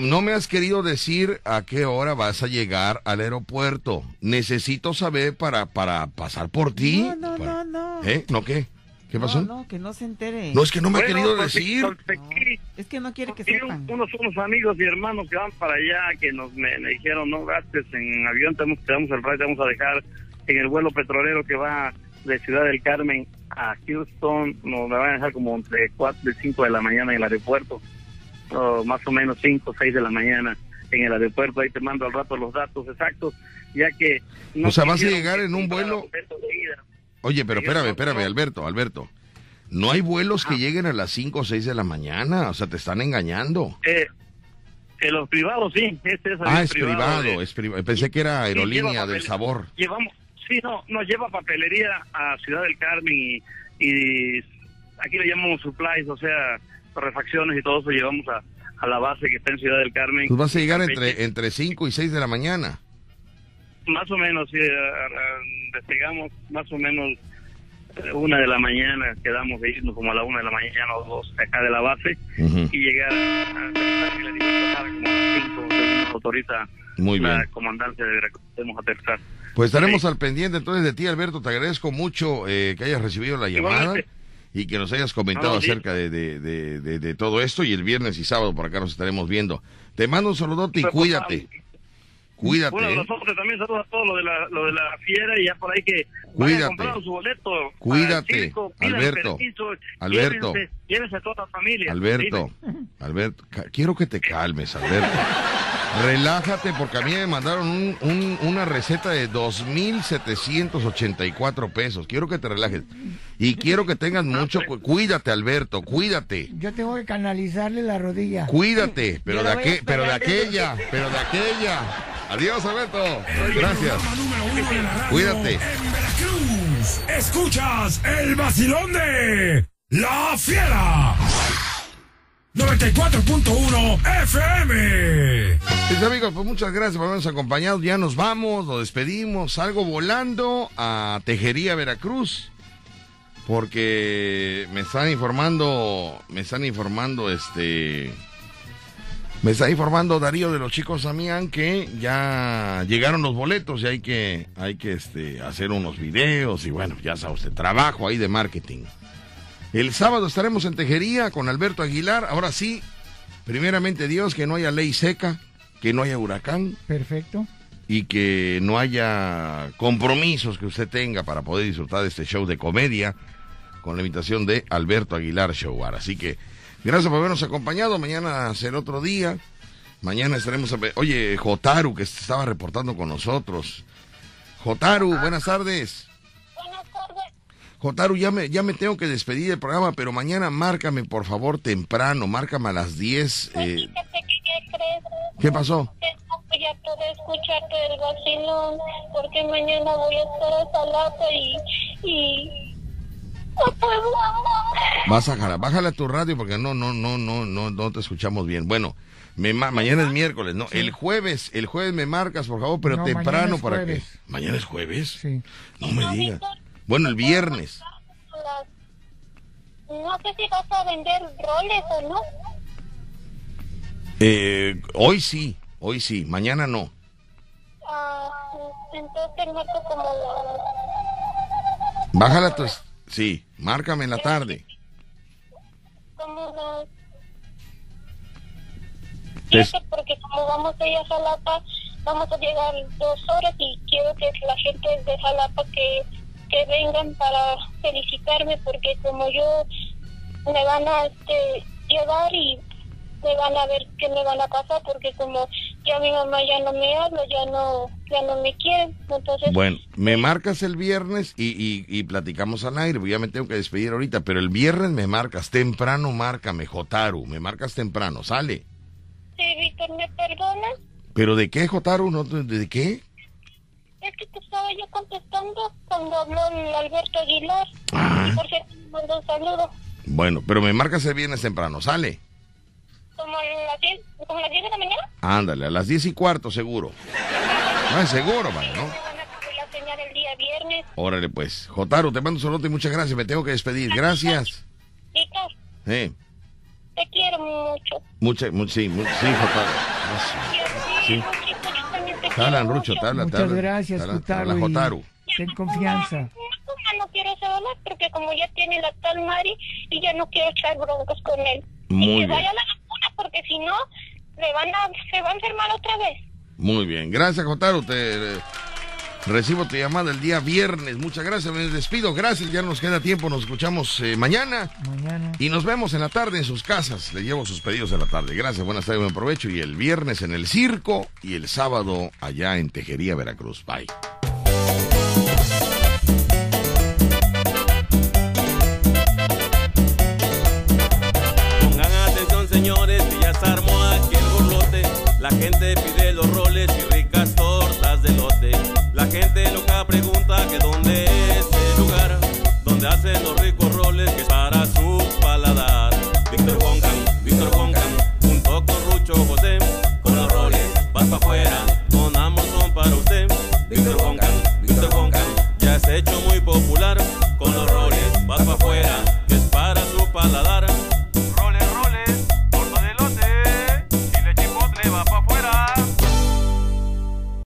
No me has querido decir a qué hora vas a llegar al aeropuerto. Necesito saber para, para pasar por ti. No, no, no, no. ¿Eh? ¿No qué? ¿Qué pasó? No, no, que no se entere. No, es que no me ha Bueno, querido pues, decir. porque- Es que no quiere que sepan. unos, unos amigos y hermanos que van para allá que nos me, me dijeron, no gastes en avión, te vamos, te damos el ride, te vamos a dejar en el vuelo petrolero que va de Ciudad del Carmen a Houston, nos la van a dejar como entre 4 y 5 de la mañana en el aeropuerto, o más o menos 5 o 6 de la mañana en el aeropuerto, ahí te mando al rato los datos exactos, ya que... O sea, vas a llegar en un vuelo-. Oye, pero espérame, espérame, Alberto, Alberto. No hay vuelos que lleguen a las 5 o 6 de la mañana, o sea, te están engañando. Eh, en los privados, sí. Este es Ah, es privado, de- es. Pensé que era aerolínea del sabor. Llevamos, sí, no, nos lleva papelería a Ciudad del Carmen y, y aquí le llamamos supplies, o sea, refacciones y todo eso llevamos a, a la base que está en Ciudad del Carmen. Pues vas a llegar entre, entre 5 y 6 de la mañana. Más o menos, sí, despegamos más o menos eh, una de la mañana, quedamos de irnos como a la una de la mañana o dos acá de la base y llegar a, aterrizar la como a las cinco, nos autoriza Muy la bien. comandancia de Veracruz, podemos aterrizar. Pues estaremos al pendiente entonces de ti, Alberto. Te agradezco mucho eh, que hayas recibido la llamada Igualmente. Y que nos hayas comentado No, sí. acerca de, de- de- de- todo esto. Y el viernes y sábado por acá nos estaremos viendo. Te mando un saludote y cuídate. Cuídate. Bueno, ¿eh? nosotros también saludos a todos lo de la, lo de la fiera y ya por ahí que Cuídate. a comprar su boleto. Cuídate, circo, Alberto. permiso, Alberto. Llévense, llévense a toda la familia. Alberto. Alberto, quiero que te calmes, Alberto. Relájate porque a mí me mandaron un- un- una receta de 2.784 pesos. Quiero que te relajes. Y quiero que tengas mucho... cu- Cuídate, Alberto, cuídate. Yo tengo que canalizarle la rodilla. Cuídate, pero de, la voy a aquel, pero de aquella, pero de aquella. Adiós, Alberto. Gracias. Cuídate. En Veracruz, escuchas el vacilón de La Fiera. 94.1 FM. Mis amigos, pues muchas gracias por habernos acompañado. Ya nos vamos, nos despedimos. Salgo volando a Tejería, Veracruz. Porque me están informando, me están informando, este... Me está informando Darío de los chicos Damián que ya llegaron los boletos y hay que, hay que este, hacer unos videos y bueno, ya sabe usted, trabajo ahí de marketing. El sábado estaremos en Tejería con Alberto Aguilar. Ahora sí, primeramente Dios, que no haya ley seca, que no haya huracán Perfecto. y que no haya compromisos que usted tenga para poder disfrutar de este show de comedia con la invitación de Alberto Aguilar Showar. Así que gracias por habernos acompañado. Mañana será otro día. Mañana estaremos... a- Oye, Jotaru, que estaba reportando con nosotros. Jotaru, buenas tardes. Jotaru, ya me, ya me tengo que despedir del programa, pero mañana márcame, por favor, temprano. Márcame a las 10. eh, ¿Qué crees? ¿Qué pasó? Voy a poder escucharte del vacilón porque mañana voy a estar a Salata y... y... No puedo. Vas a jalar, bájale a tu radio porque no, no, no, no, no, no te escuchamos bien. Bueno, me ma- mañana es miércoles, ¿no? El jueves, el jueves me marcas, por favor, pero No, temprano es para jueves. que. ¿Mañana es jueves? Sí. No me digas. Bueno, el viernes. No sé si vas a vender roles o no. Eh, hoy sí, hoy sí, mañana no. Ah, entonces marco como la... Bájale a tu. es- Sí, márcame en la tarde. como la... Te- Siete, porque como vamos a ir a Jalapa, vamos a llegar dos horas y quiero que la gente de Jalapa que, que vengan para felicitarme porque como yo me van a este, llevar y me van a ver qué me van a pasar porque como ya mi mamá ya no me habla, ya no, ya no me quiere, entonces Bueno, me marcas el viernes y, y, y platicamos al aire, ya me tengo que despedir ahorita, pero el viernes me marcas, temprano márcame, Jotaru, me marcas temprano, sale. sí, Víctor, ¿me perdonas? ¿Pero de qué, Jotaru? ¿No, de qué? Es que te estaba yo contestando cuando habló el Alberto Aguilar. Ah. Por cierto, me mandó un saludo. Bueno, pero me marcas el viernes temprano, sale. Como a las 10, como a las 10 de la mañana. Ándale, a las diez y cuarto seguro. No, es seguro, vale, ¿no? El día viernes. Órale, pues. Jotaru, te mando un saludo y muchas gracias, me tengo que despedir. Gracias. Víctor, Eh, te quiero mucho. mucha, mu- sí, mu- sí, Jotaru. Sí. Quiero Rucho, hablan, te Muchas gracias, Jotaru, habla y- Jotaru. Ten confianza. Ya no quiero hablar porque como ya tiene la tal Mari y ya no quiero echar broncas con él. Muy y que bien. vaya a la vacuna porque si no, le van a, se va a enfermar otra vez. Muy bien, gracias Jotaru, te eh, Recibo tu llamada el día viernes. Muchas gracias, me despido. Gracias, ya nos queda tiempo. Nos escuchamos eh, mañana. Mañana. Y nos vemos en la tarde en sus casas. Le llevo sus pedidos a la tarde. Gracias, buenas tardes, buen provecho. Y el viernes en el circo y el sábado allá en Tejería, Veracruz. Bye. Pongan atención, señores, que ya se armó aquí el burlote. La gente pide nothing